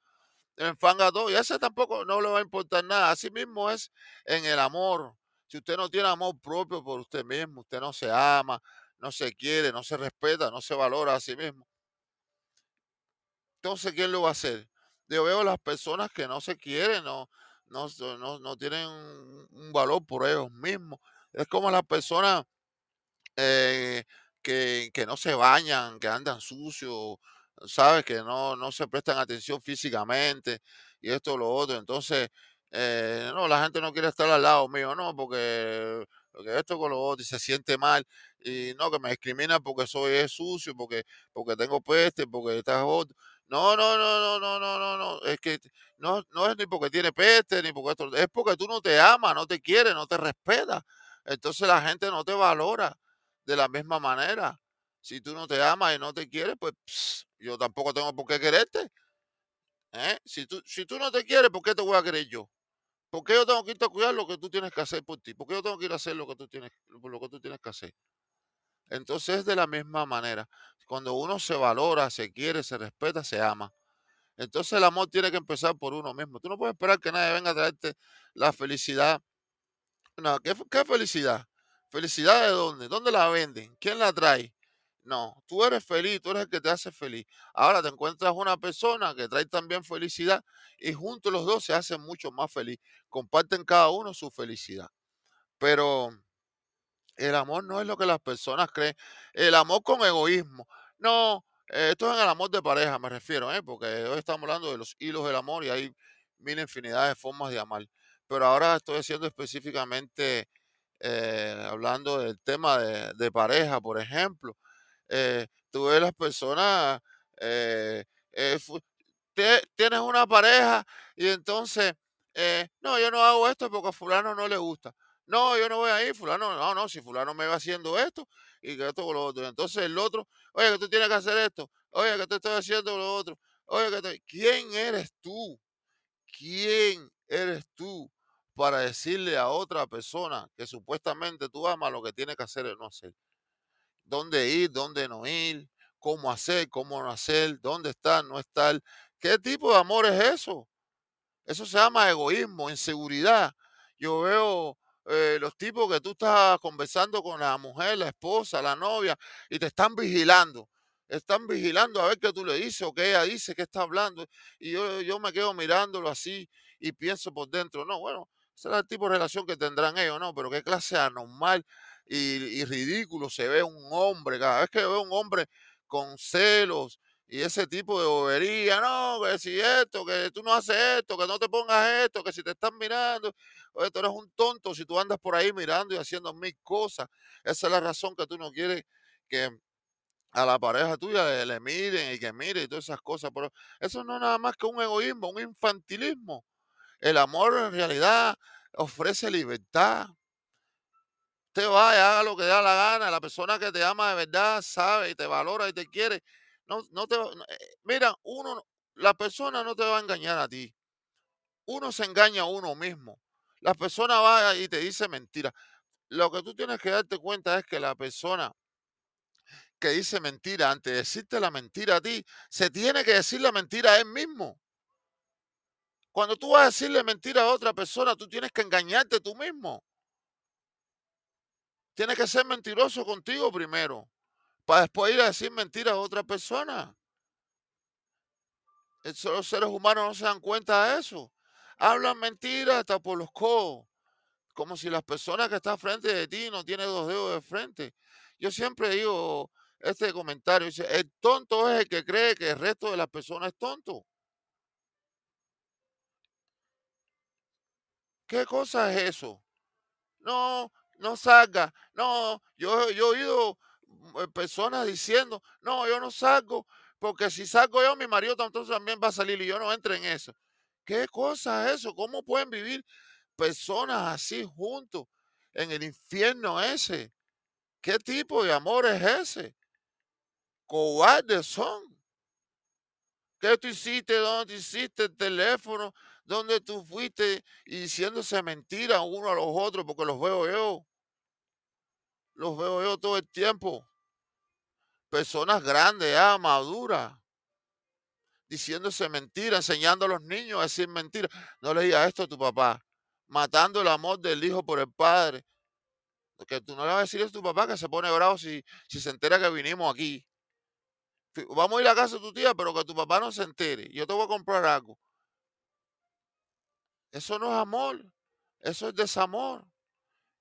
enfanga todo y ese tampoco no le va a importar nada. Así mismo es en el amor. Si usted no tiene amor propio por usted mismo, usted no se ama, no se quiere, no se respeta, no se valora a sí mismo. Entonces, ¿quién lo va a hacer? Yo veo las personas que no se quieren, no, no, no, tienen un valor por ellos mismos. Es como las personas eh, que, que, no se bañan, que andan sucios, ¿sabes? Que no, no se prestan atención físicamente y esto lo otro. Entonces, eh, no, la gente no quiere estar al lado mío, no, porque, porque esto con lo otro y se siente mal y no, que me discrimina porque soy sucio, porque, porque tengo peste, porque estás otro. No, no, no, no, no, no, no, no, es que no, no es ni porque tiene peste, ni porque esto, es porque tú no te amas, no te quieres, no te respetas. Entonces la gente no te valora de la misma manera. Si tú no te amas y no te quieres, pues yo tampoco tengo por qué quererte. ¿eh? Si, tú, si tú no te quieres, ¿por qué te voy a querer yo? ¿Por qué yo tengo que irte a cuidar lo que tú tienes que hacer por ti? ¿Por qué yo tengo que ir a hacer lo que tú tienes, lo que tú tienes que hacer? Entonces, de la misma manera, cuando uno se valora, se quiere, se respeta, se ama. Entonces el amor tiene que empezar por uno mismo. Tú no puedes esperar que nadie venga a traerte la felicidad. No, ¿qué, qué felicidad? ¿Felicidad de dónde? ¿Dónde la venden? ¿Quién la trae? No, tú eres feliz, tú eres el que te hace feliz. Ahora te encuentras una persona que trae también felicidad y juntos los dos se hacen mucho más feliz. Comparten cada uno su felicidad. Pero el amor no es lo que las personas creen. El amor con egoísmo. No, esto es en el amor de pareja, me refiero, ¿eh? porque hoy estamos hablando de los hilos del amor y hay mil infinidad de formas de amar. Pero ahora estoy haciendo específicamente, eh, hablando del tema de, de pareja, por ejemplo. Eh, tú ves las personas, eh, eh, tienes una pareja y entonces, eh, no, yo no hago esto porque a fulano no le gusta. No, yo no voy a ir, fulano, no, no, si fulano me va haciendo esto y que esto con lo otro. Entonces el otro, oye, que tú tienes que hacer esto, oye, que te estoy haciendo lo otro, oye, que te... ¿quién eres tú? ¿Quién eres tú para decirle a otra persona que supuestamente tú amas lo que tiene que hacer o no hacer? ¿Dónde ir, dónde no ir? ¿Cómo hacer, cómo no hacer? ¿Dónde estar, no estar? ¿Qué tipo de amor es eso? Eso se llama egoísmo, inseguridad. Yo veo eh, los tipos que tú estás conversando con la mujer, la esposa, la novia, y te están vigilando. Están vigilando a ver qué tú le dices o qué ella dice, qué está hablando. Y yo, yo me quedo mirándolo así y pienso por dentro, no, bueno, es el tipo de relación que tendrán ellos, ¿no? Pero qué clase anormal y, y ridículo se ve un hombre. Cada vez que veo un hombre con celos y ese tipo de bobería, no, que si esto, que tú no haces esto, que no te pongas esto, que si te están mirando, oye, tú eres un tonto si tú andas por ahí mirando y haciendo mil cosas. Esa es la razón que tú no quieres que a la pareja tuya le, miren y que miren y todas esas cosas. Pero eso no es nada más que un egoísmo, un infantilismo. El amor en realidad ofrece libertad. Usted vaya, haga lo que da la gana. La persona que te ama de verdad sabe y te valora y te quiere no, no te, eh, mira, uno, la persona no te va a engañar a ti. Uno se engaña a uno mismo. La persona va y te dice mentira. Lo que tú tienes que darte cuenta es que la persona que dice mentira, antes de decirte la mentira a ti, se tiene que decir la mentira a él mismo. Cuando tú vas a decirle mentira a otra persona, tú tienes que engañarte tú mismo. Tienes que ser mentiroso contigo primero para después ir a decir mentiras a otra persona. Los seres humanos no se dan cuenta de eso. Hablan mentiras hasta por los codos. Como si las personas que están frente de ti no tienen dos dedos de frente. Yo siempre digo este comentario. Dice, el tonto es el que cree que el resto de las personas es tonto. ¿Qué cosa es eso? No, no salga. No, yo, yo he oído eh, personas diciendo, no, yo no salgo, porque si salgo yo, mi marido entonces también va a salir y yo no entro en eso. ¿Qué cosa es eso? ¿Cómo pueden vivir personas así juntos en el infierno ese? ¿Qué tipo de amor es ese? Cobardes son. ¿Qué tú hiciste? ¿Dónde tú hiciste el teléfono? ¿Dónde tú fuiste? Y diciéndose mentiras uno a los otros, porque los veo yo. Los veo yo todo el tiempo personas grandes, ya, maduras, diciéndose mentiras, enseñando a los niños a decir mentiras. No le digas esto a tu papá, matando el amor del hijo por el padre. Que tú no le vas a decir a tu papá que se pone bravo si, si se entera que vinimos aquí. Vamos a ir a casa de tu tía, pero que tu papá no se entere. Yo te voy a comprar algo. Eso no es amor, eso es desamor.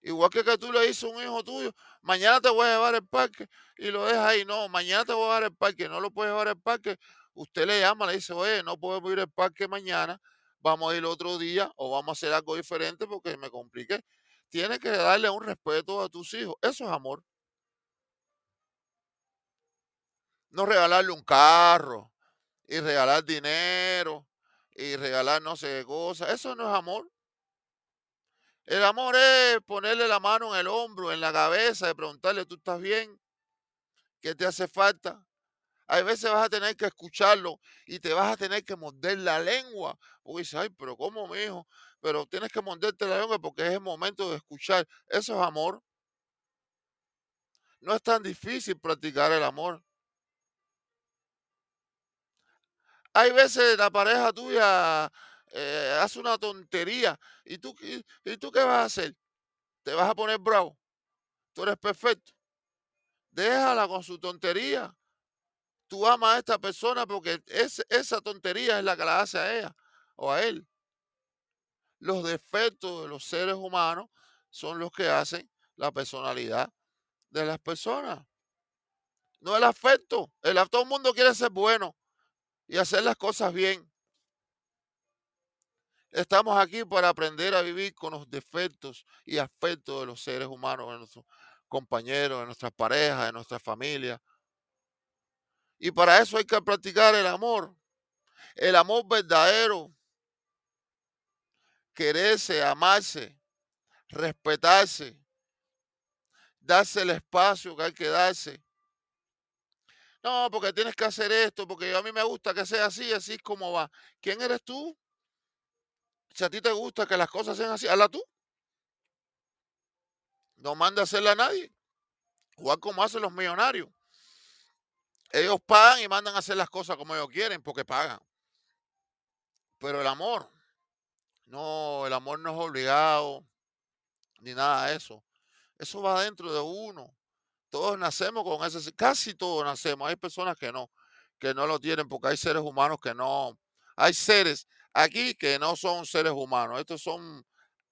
Igual que que tú le dices a un hijo tuyo, mañana te voy a llevar al parque y lo dejas ahí. No, mañana te voy a llevar al parque, no lo puedes llevar al parque. Usted le llama, le dice, oye, no podemos ir al parque mañana, vamos a ir otro día o vamos a hacer algo diferente porque me compliqué. Tienes que darle un respeto a tus hijos. Eso es amor. No regalarle un carro y regalar dinero y regalar no sé qué cosas. Eso no es amor. El amor es ponerle la mano en el hombro, en la cabeza, y preguntarle, ¿tú estás bien? ¿Qué te hace falta? Hay veces vas a tener que escucharlo y te vas a tener que morder la lengua. Porque dices, ay, pero ¿cómo, mi hijo? Pero tienes que morderte la lengua porque es el momento de escuchar. Eso es amor. No es tan difícil practicar el amor. Hay veces la pareja tuya eh, hace una tontería. ¿Y tú, y, tú qué vas a hacer? ¿Te vas a poner bravo? Tú eres perfecto. Déjala con su tontería. Tú amas a esta persona porque esa tontería es la que la hace a ella o a él. Los defectos de los seres humanos son los que hacen la personalidad de las personas. No el afecto. El, todo el mundo quiere ser bueno y hacer las cosas bien. Estamos aquí para aprender a vivir con los defectos y afectos de los seres humanos, de nuestros compañeros, de nuestras parejas, de nuestra familia. Y para eso hay que practicar el amor. El amor verdadero, quererse, amarse, respetarse, darse el espacio que hay que darse. No, porque tienes que hacer esto, porque a mí me gusta que sea así, así es como va. ¿Quién eres tú? Si a ti te gusta que las cosas sean así, hazla tú. No manda a hacerla a nadie. Igual como hacen los millonarios. Ellos pagan y mandan a hacer las cosas como ellos quieren, porque pagan. Pero el amor, no, el amor no es obligado, ni nada de eso. Eso va dentro de uno. Todos nacemos con ese, casi todos nacemos. Hay personas que no, que no lo tienen, porque hay seres humanos que no. Hay seres aquí que no son seres humanos. Estos son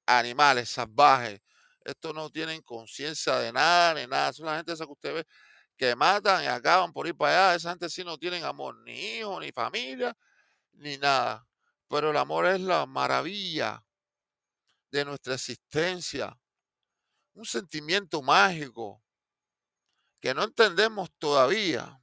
animales salvajes. Estos no tienen conciencia de nada ni nada. Son la gente esa que usted ve que matan y acaban por ir para allá. Esa gente sí no tienen amor, ni hijos, ni familia, ni nada. Pero el amor es la maravilla de nuestra existencia. Un sentimiento mágico que no entendemos todavía.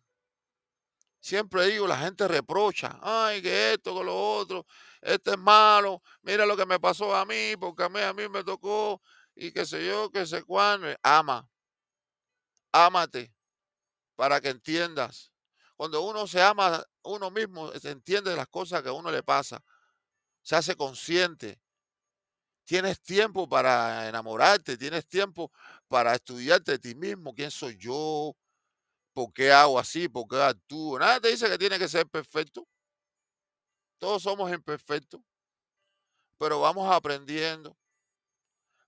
Siempre digo, la gente reprocha, ay, que esto, que lo otro, este es malo, mira lo que me pasó a mí, porque a mí, a mí me tocó, y qué sé yo, qué sé cuándo. Ama, ámate, para que entiendas. Cuando uno se ama uno mismo, se entiende las cosas que a uno le pasa, se hace consciente. Tienes tiempo para enamorarte, tienes tiempo para estudiarte de ti mismo, quién soy yo, por qué hago así, por qué actúo. Nada te dice que tiene que ser perfecto. Todos somos imperfectos, pero vamos aprendiendo,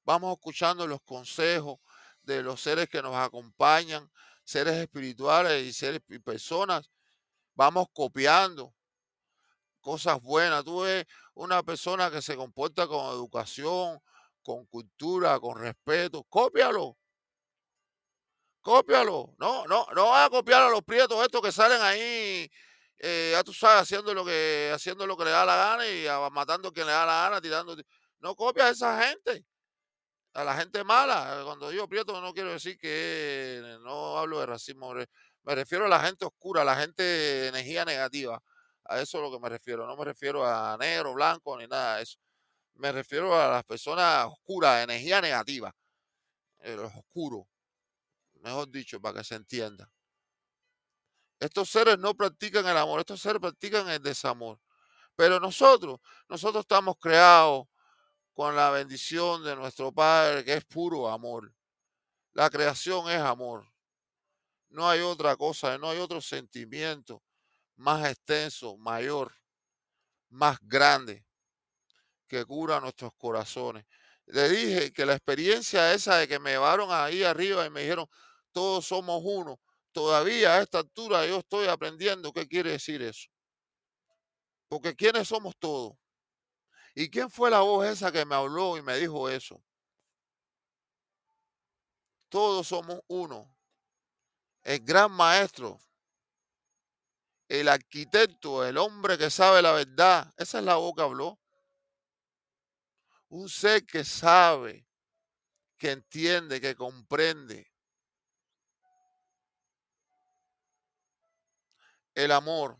vamos escuchando los consejos de los seres que nos acompañan, seres espirituales y seres personas, vamos copiando cosas buenas. Tú ves una persona que se comporta con educación, con cultura, con respeto, cópialo. Cópialo. No, no, no vas a copiar a los prietos estos que salen ahí, eh, ya tú sabes, haciendo lo que, haciendo lo que le da la gana y matando a quien le da la gana, tirando. No copias a esa gente a la gente mala. Cuando digo prieto no quiero decir que no hablo de racismo, me refiero a la gente oscura, a la gente de energía negativa. A eso es lo que me refiero. No me refiero a negro, blanco, ni nada de eso. Me refiero a las personas oscuras, energía negativa. Eh, los oscuros. Mejor dicho, para que se entienda. Estos seres no practican el amor, estos seres practican el desamor. Pero nosotros, nosotros estamos creados con la bendición de nuestro Padre, que es puro amor. La creación es amor. No hay otra cosa, no hay otro sentimiento más extenso, mayor, más grande, que cura nuestros corazones. Le dije que la experiencia esa de que me llevaron ahí arriba y me dijeron, todos somos uno, todavía a esta altura yo estoy aprendiendo qué quiere decir eso. Porque ¿quiénes somos todos? ¿Y quién fue la voz esa que me habló y me dijo eso? Todos somos uno. El gran maestro, el arquitecto, el hombre que sabe la verdad. Esa es la voz que habló. Un ser que sabe, que entiende, que comprende. El amor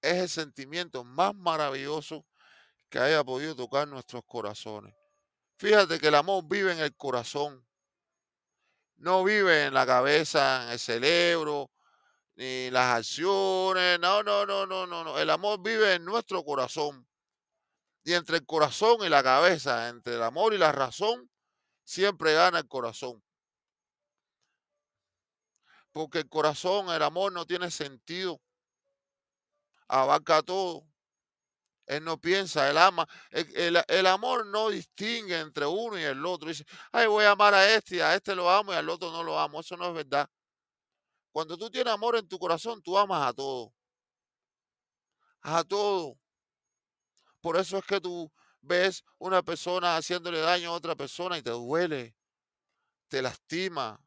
es el sentimiento más maravilloso que haya podido tocar nuestros corazones. Fíjate que el amor vive en el corazón, no vive en la cabeza, en el cerebro, ni las acciones. No, no, no, no, no, no. El amor vive en nuestro corazón. Y entre el corazón y la cabeza, entre el amor y la razón, siempre gana el corazón. Porque el corazón, el amor no tiene sentido. Abarca todo. Él no piensa, él ama. El, amor no distingue entre uno y el otro. Dice, ay, voy a amar a este a este lo amo y al otro no lo amo. Eso no es verdad. Cuando tú tienes amor en tu corazón, tú amas a todo. A todo. Por eso es que tú ves una persona haciéndole daño a otra persona y te duele, te lastima,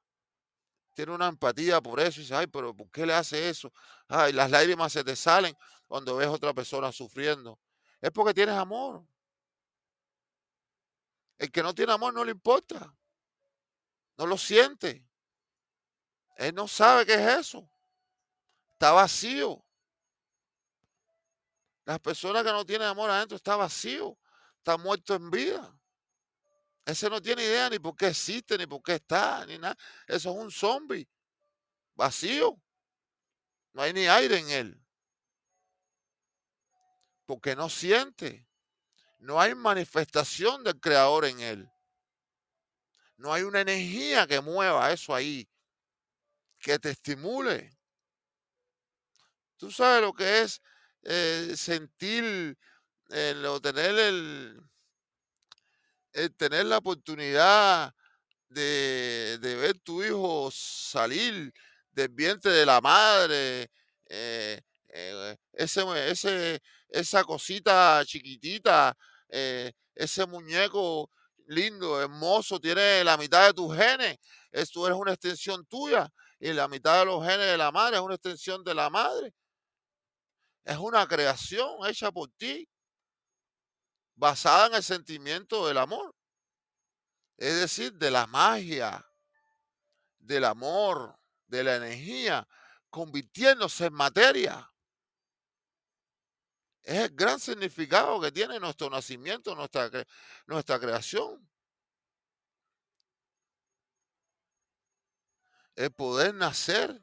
tiene una empatía por eso y dice, ay, pero ¿por qué le hace eso? Ay, las lágrimas se te salen cuando ves a otra persona sufriendo es porque tienes amor. El que no tiene amor no le importa. No lo siente. Él no sabe qué es eso. Está vacío. Las personas que no tienen amor adentro está vacío, está muerto en vida. Ese no tiene idea ni por qué existe, ni por qué está, ni nada. Eso es un zombie vacío. No hay ni aire en él. Porque no siente. No hay manifestación del creador en él. No hay una energía que mueva eso ahí, que te estimule. Tú sabes lo que es eh, sentir, el, o tener el, tener la oportunidad de, de ver tu hijo salir del vientre de la madre, eh, eh, ese, ese, esa cosita chiquitita, eh, ese muñeco lindo, hermoso, tiene la mitad de tus genes, esto es una extensión tuya, y la mitad de los genes de la madre es una extensión de la madre. Es una creación hecha por ti, basada en el sentimiento del amor, es decir, de la magia, del amor, de la energía, convirtiéndose en materia. Es el gran significado que tiene nuestro nacimiento, nuestra, nuestra creación. El poder nacer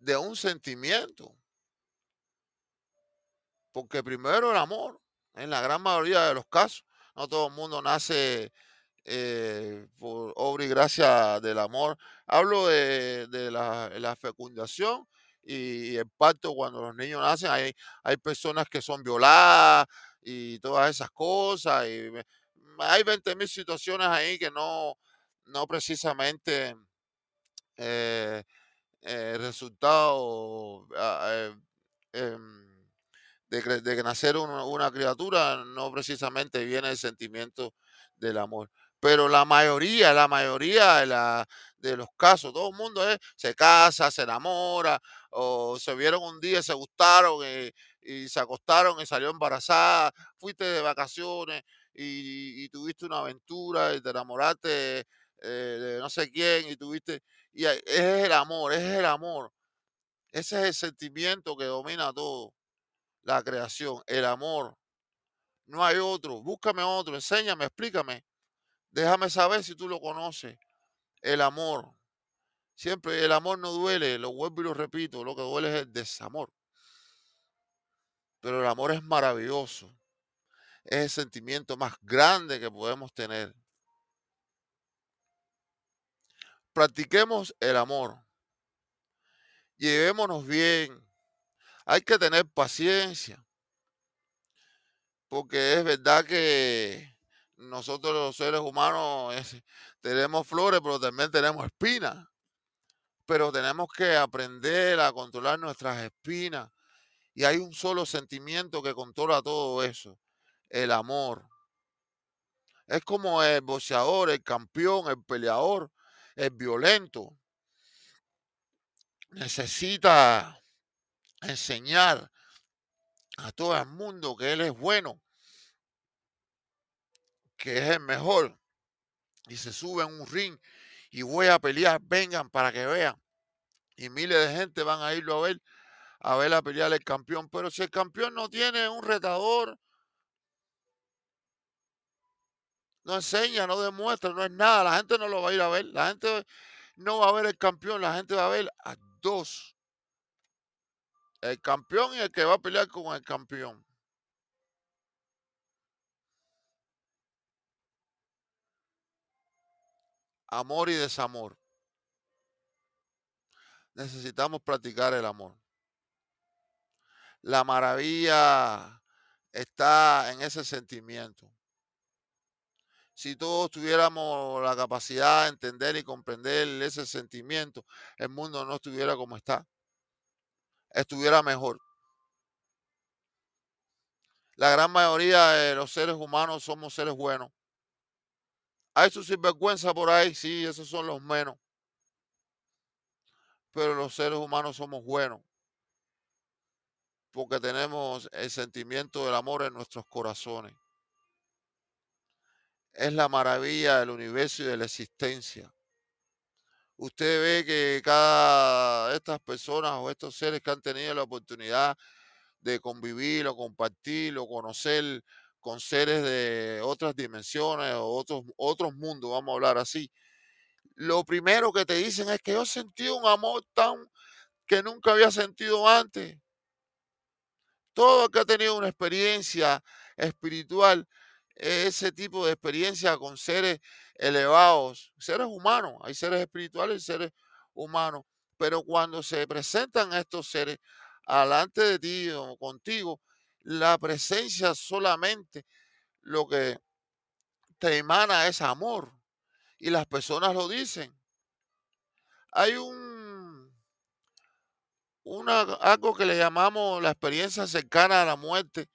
de un sentimiento. Porque primero el amor, en la gran mayoría de los casos, no todo el mundo nace eh, por obra y gracia del amor. Hablo de, la, fecundación y, el parto cuando los niños nacen. Hay, hay personas que son violadas y todas esas cosas. Y hay 20 mil situaciones ahí que no, no precisamente eh, eh resultado ah, eh, de, nacer una, criatura no precisamente viene el sentimiento del amor. Pero la mayoría, la mayoría de, la, de los casos, todo el mundo se casa, se enamora, o se vieron un día, se gustaron y, se acostaron y salió embarazada, fuiste de vacaciones y, tuviste una aventura y te enamoraste eh, de no sé quién y tuviste, y es el amor, es el amor, ese es el sentimiento que domina todo, la creación, el amor. No hay otro, búscame otro, enséñame, explícame. Déjame saber si tú lo conoces. El amor. Siempre el amor no duele, lo vuelvo y lo repito, lo que duele es el desamor. Pero el amor es maravilloso. Es el sentimiento más grande que podemos tener. Practiquemos el amor. Llevémonos bien. Hay que tener paciencia. Porque es verdad que nosotros los seres humanos tenemos flores, pero también tenemos espinas. Pero tenemos que aprender a controlar nuestras espinas. Y hay un solo sentimiento que controla todo eso, el amor. Es como el boxeador, el campeón, el peleador, el violento. Necesita enseñar a todo el mundo que él es bueno que es el mejor, y se sube en un ring y voy a pelear, vengan para que vean. Y miles de gente van a irlo a ver, a ver a pelear el campeón. Pero si el campeón no tiene un retador, no enseña, no demuestra, no es nada, la gente no lo va a ir a ver. La gente no va a ver el campeón, la gente va a ver a dos. El campeón y el que va a pelear con el campeón. amor y desamor. Necesitamos practicar el amor. La maravilla está en ese sentimiento. Si todos tuviéramos la capacidad de entender y comprender ese sentimiento, el mundo no estuviera como está. Estuviera mejor. La gran mayoría de los seres humanos somos seres buenos. Hay sus sinvergüenza por ahí, sí, esos son los menos. Pero los seres humanos somos buenos. Porque tenemos el sentimiento del amor en nuestros corazones. Es la maravilla del universo y de la existencia. Usted ve que cada estas personas o estos seres que han tenido la oportunidad de convivir o compartir o conocer con seres de otras dimensiones o otros, otros mundos, vamos a hablar así, lo primero que te dicen es que yo sentí un amor tan que nunca había sentido antes. Todo que ha tenido una experiencia espiritual, ese tipo de experiencia con seres elevados, seres humanos, hay seres espirituales y seres humanos, pero cuando se presentan estos seres alante de ti o contigo, la presencia solamente lo que te emana es amor y las personas lo dicen. Hay un una, algo que le llamamos la experiencia cercana a la muerte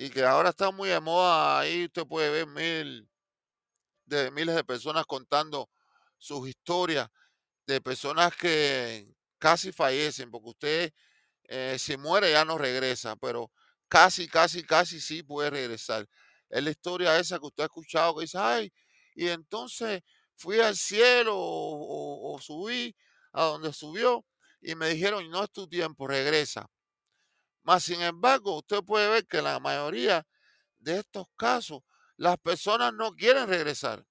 y que ahora está muy de moda. Ahí usted puede ver mil, de miles de personas contando sus historias de personas que casi fallecen, porque usted eh, si muere ya no regresa, pero casi, casi, casi sí puede regresar. Es la historia esa que usted ha escuchado que dice, ay, y entonces fui al cielo o, o subí a donde subió y me dijeron, no es tu tiempo, regresa. Más sin embargo, usted puede ver que la mayoría de estos casos, las personas no quieren regresar.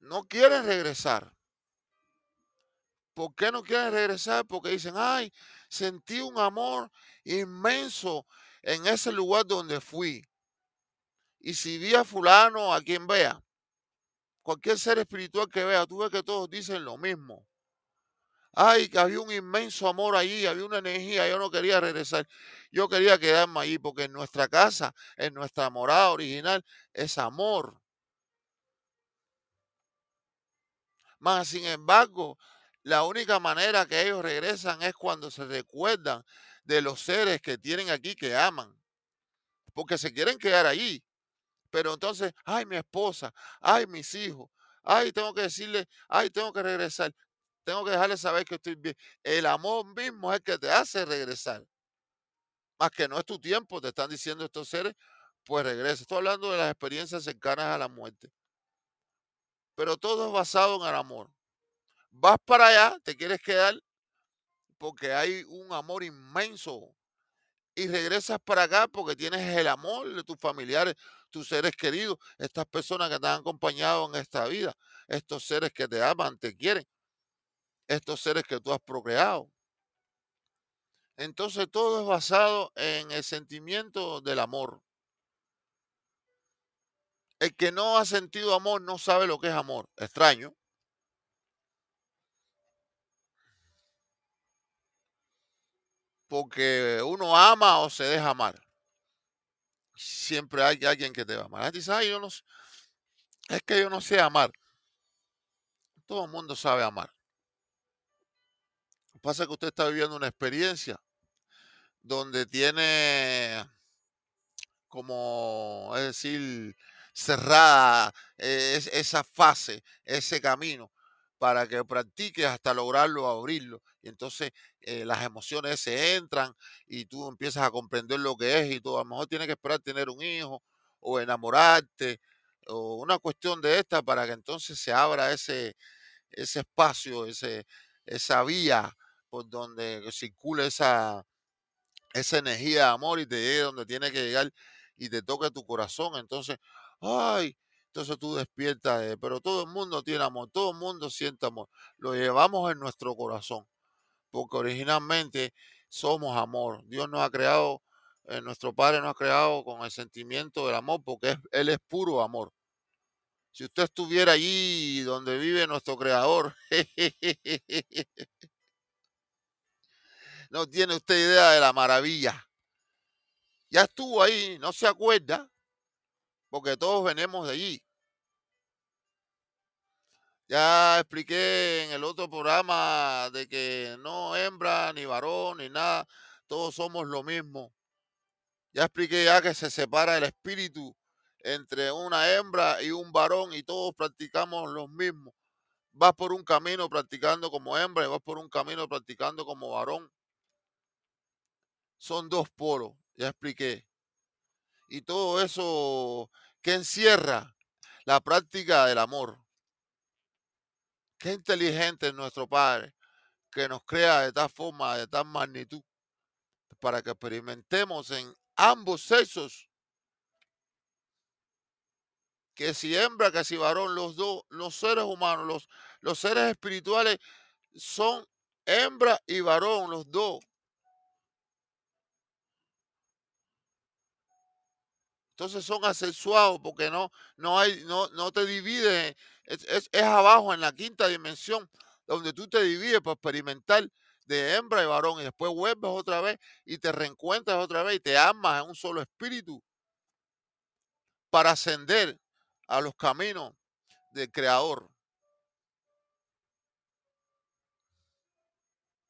No quieren regresar. ¿Por qué no quieren regresar? Porque dicen, ay, sentí un amor inmenso en ese lugar donde fui. Y si vi a fulano, a quien vea, cualquier ser espiritual que vea, tú ves que todos dicen lo mismo. Ay, que había un inmenso amor allí, había una energía, yo no quería regresar. Yo quería quedarme allí porque en nuestra casa, en nuestra morada original, es amor. Más sin embargo, la única manera que ellos regresan es cuando se recuerdan de los seres que tienen aquí que aman. Porque se quieren quedar allí. Pero entonces, ay, mi esposa, ay, mis hijos, ay, tengo que decirle, ay, tengo que regresar. Tengo que dejarle saber que estoy bien. El amor mismo es el que te hace regresar. Más que no es tu tiempo, te están diciendo estos seres, pues regresa. Estoy hablando de las experiencias cercanas a la muerte. Pero todo es basado en el amor. Vas para allá, te quieres quedar porque hay un amor inmenso. Y regresas para acá porque tienes el amor de tus familiares, tus seres queridos, estas personas que te han acompañado en esta vida, estos seres que te aman, te quieren estos seres que tú has procreado. Entonces todo es basado en el sentimiento del amor. El que no ha sentido amor no sabe lo que es amor. Extraño. Porque uno ama o se deja amar. Siempre hay alguien que te va a amar. Dice, Ay, yo no, es que yo no sé amar. Todo el mundo sabe amar. Pasa que usted está viviendo una experiencia donde tiene como, es decir, cerrada eh, esa fase, ese camino, para que practiques hasta lograrlo, abrirlo. Y entonces eh, las emociones se entran y tú empiezas a comprender lo que es y todo. A lo mejor tienes que esperar tener un hijo o enamorarte o una cuestión de esta para que entonces se abra ese, ese espacio, ese, esa vía por donde circula esa, esa energía de amor y te llegue donde tiene que llegar y te toque tu corazón. Entonces, ay, entonces tú despiertas, pero todo el mundo tiene amor, todo el mundo siente amor. Lo llevamos en nuestro corazón, porque originalmente somos amor. Dios nos ha creado, eh, nuestro Padre nos ha creado con el sentimiento del amor, porque Él es puro amor. Si usted estuviera allí donde vive nuestro Creador, no tiene usted idea de la maravilla. Ya estuvo ahí, no se acuerda, porque todos venimos de allí. Ya expliqué en el otro programa de que no hembra, ni varón, ni nada, todos somos lo mismo. Ya expliqué ya que se separa el espíritu entre una hembra y un varón y todos practicamos lo mismo. Vas por un camino practicando como hembra y vas por un camino practicando como varón son dos polos, ya expliqué. Y todo eso que encierra la práctica del amor. Qué inteligente es nuestro Padre que nos crea de tal forma, de tal magnitud, para que experimentemos en ambos sexos, que si hembra, que si varón, los dos, los seres humanos, los, los seres espirituales son hembra y varón, los dos. Entonces son asexuados porque no, no hay, no, no te divides, es, es, es abajo en la quinta dimensión, donde tú te divides para experimentar de hembra y varón, y después vuelves otra vez y te reencuentras otra vez y te amas en un solo espíritu para ascender a los caminos del Creador.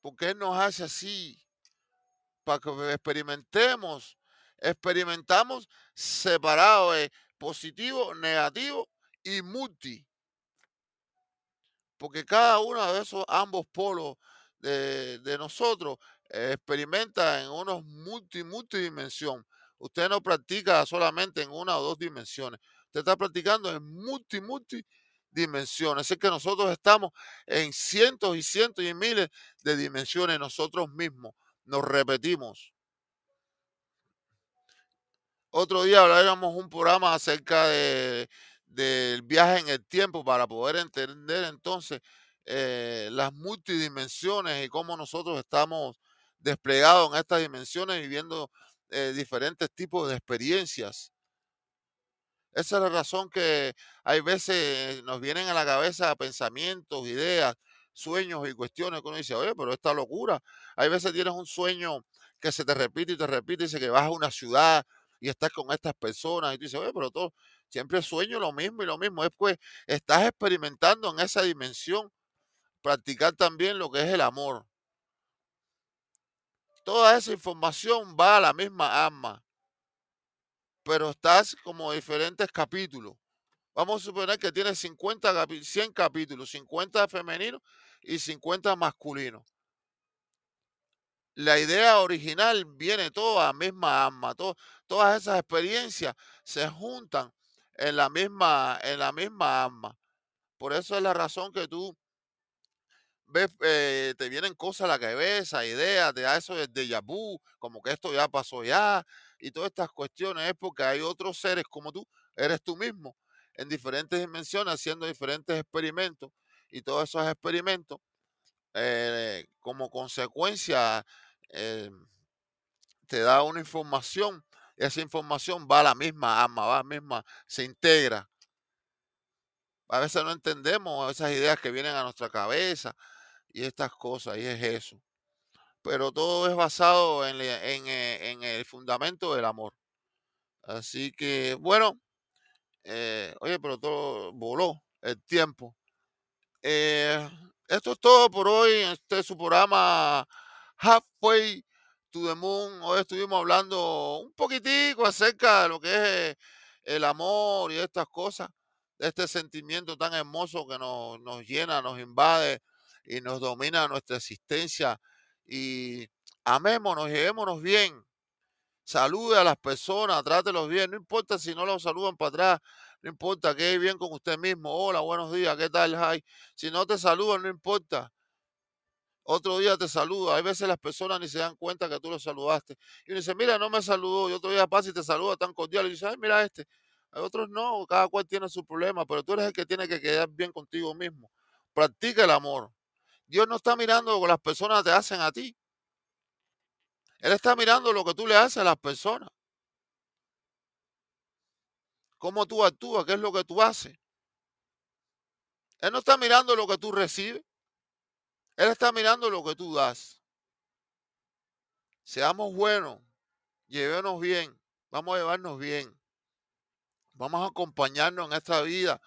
Porque Él nos hace así, para que experimentemos, experimentamos separado de positivo, negativo y multi. Porque cada uno de esos ambos polos de, de nosotros eh, experimenta en unos multi, multidimensión. Usted no practica solamente en una o dos dimensiones. Usted está practicando en multi, multi dimensiones. Es que nosotros estamos en cientos y cientos y miles de dimensiones nosotros mismos. Nos repetimos. Otro día hablaremos un programa acerca de, del viaje en el tiempo para poder entender entonces eh, las multidimensiones y cómo nosotros estamos desplegados en estas dimensiones viviendo eh, diferentes tipos de experiencias. Esa es la razón que hay veces nos vienen a la cabeza pensamientos, ideas, sueños y cuestiones que uno dice, oye, pero esta locura. Hay veces tienes un sueño que se te repite y te repite, dice que vas a una ciudad y estás con estas personas y tú dices, oye, pero todo, siempre sueño lo mismo y lo mismo. Es pues, estás experimentando en esa dimensión, practicar también lo que es el amor. Toda esa información va a la misma alma pero estás como diferentes capítulos. Vamos a suponer que tienes 50 100 capítulos, 50 femeninos y 50 masculinos. La idea original viene toda misma alma, todas esas experiencias se juntan en la misma en la misma alma. Por eso es la razón que tú ves, eh, te vienen cosas a la cabeza, ideas, te da eso de déjà como que esto ya pasó ya, y todas estas cuestiones es porque hay otros seres como tú, eres tú mismo, en diferentes dimensiones, haciendo diferentes experimentos, y todos esos experimentos, eh, como consecuencia, eh, te da una información, y esa información va a la misma alma, va a la misma, se integra. A veces no entendemos esas ideas que vienen a nuestra cabeza y estas cosas, y es eso pero todo es basado en, eh, en, el fundamento del amor. Así que, bueno, eh, oye, pero todo voló el tiempo. Esto es todo por hoy. Este es su programa Halfway to the Moon. Hoy estuvimos hablando un poquitico acerca de lo que es el amor y estas cosas, este sentimiento tan hermoso que nos, nos llena, nos invade y nos domina nuestra existencia y amémonos, llevémonos bien. Salude a las personas, trátelos bien, no importa si no los saludan para atrás, no importa que hay bien con usted mismo. Hola, buenos días, ¿qué tal? Hi? Si no te saludan, no importa. Otro día te saluda. Hay veces las personas ni se dan cuenta que tú los saludaste. Y uno dice, mira, no me saludó. Y otro día pasa y te saluda tan cordial. Y dice, ay, mira este. Hay otros no, cada cual tiene su problema, pero tú eres el que tiene que quedar bien contigo mismo. Practica el amor. Dios no está mirando lo que las personas te hacen a ti. Él está mirando lo que tú le haces a las personas. Cómo tú actúas, qué es lo que tú haces. Él no está mirando lo que tú recibes. Él está mirando lo que tú das. Seamos buenos, llevémonos bien, vamos a llevarnos bien. Vamos a acompañarnos en esta vida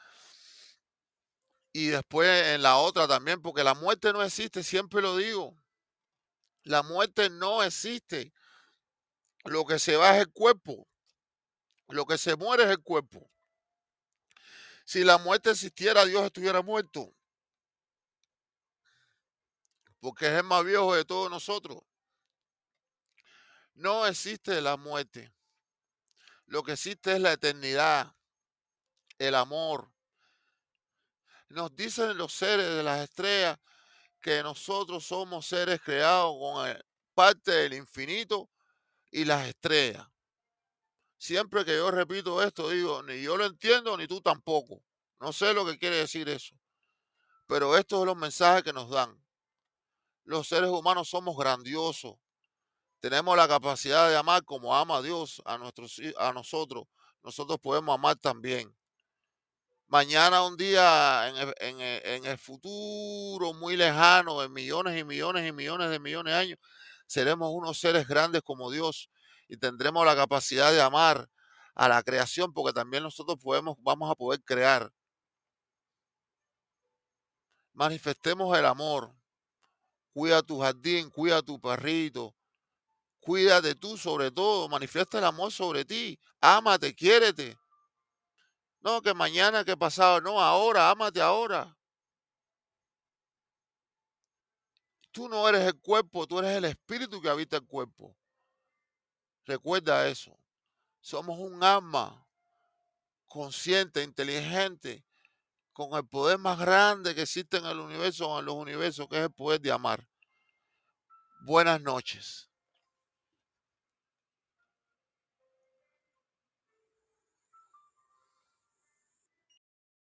y después en la otra también, porque la muerte no existe, siempre lo digo. La muerte no existe. Lo que se va es el cuerpo. Lo que se muere es el cuerpo. Si la muerte existiera, Dios estuviera muerto. Porque es el más viejo de todos nosotros. No existe la muerte. Lo que existe es la eternidad, el amor, Nos dicen los seres de las estrellas que nosotros somos seres creados con el- parte del infinito y las estrellas. Siempre que yo repito esto, digo, ni yo lo entiendo, ni tú tampoco. No sé lo que quiere decir eso. Pero estos son los mensajes que nos dan. Los seres humanos somos grandiosos. Tenemos la capacidad de amar como ama Dios a, hi- a nosotros. Nosotros podemos amar también. Mañana, un día en el, en el- en el futuro muy lejano, en millones y millones y millones de millones de años, seremos unos seres grandes como Dios y tendremos la capacidad de amar a la creación porque también nosotros podemos, vamos a poder crear. Manifestemos el amor. Cuida tu jardín, cuida tu perrito, cuídate tú sobre todo, manifiesta el amor sobre ti, ámate, quiérete. No, que mañana, que pasado, no, ahora, ámate ahora. Tú no eres el cuerpo, tú eres el espíritu que habita el cuerpo. Recuerda eso. Somos un alma consciente, inteligente, con el poder más grande que existe en el universo o en los universos, que es el poder de amar. Buenas noches.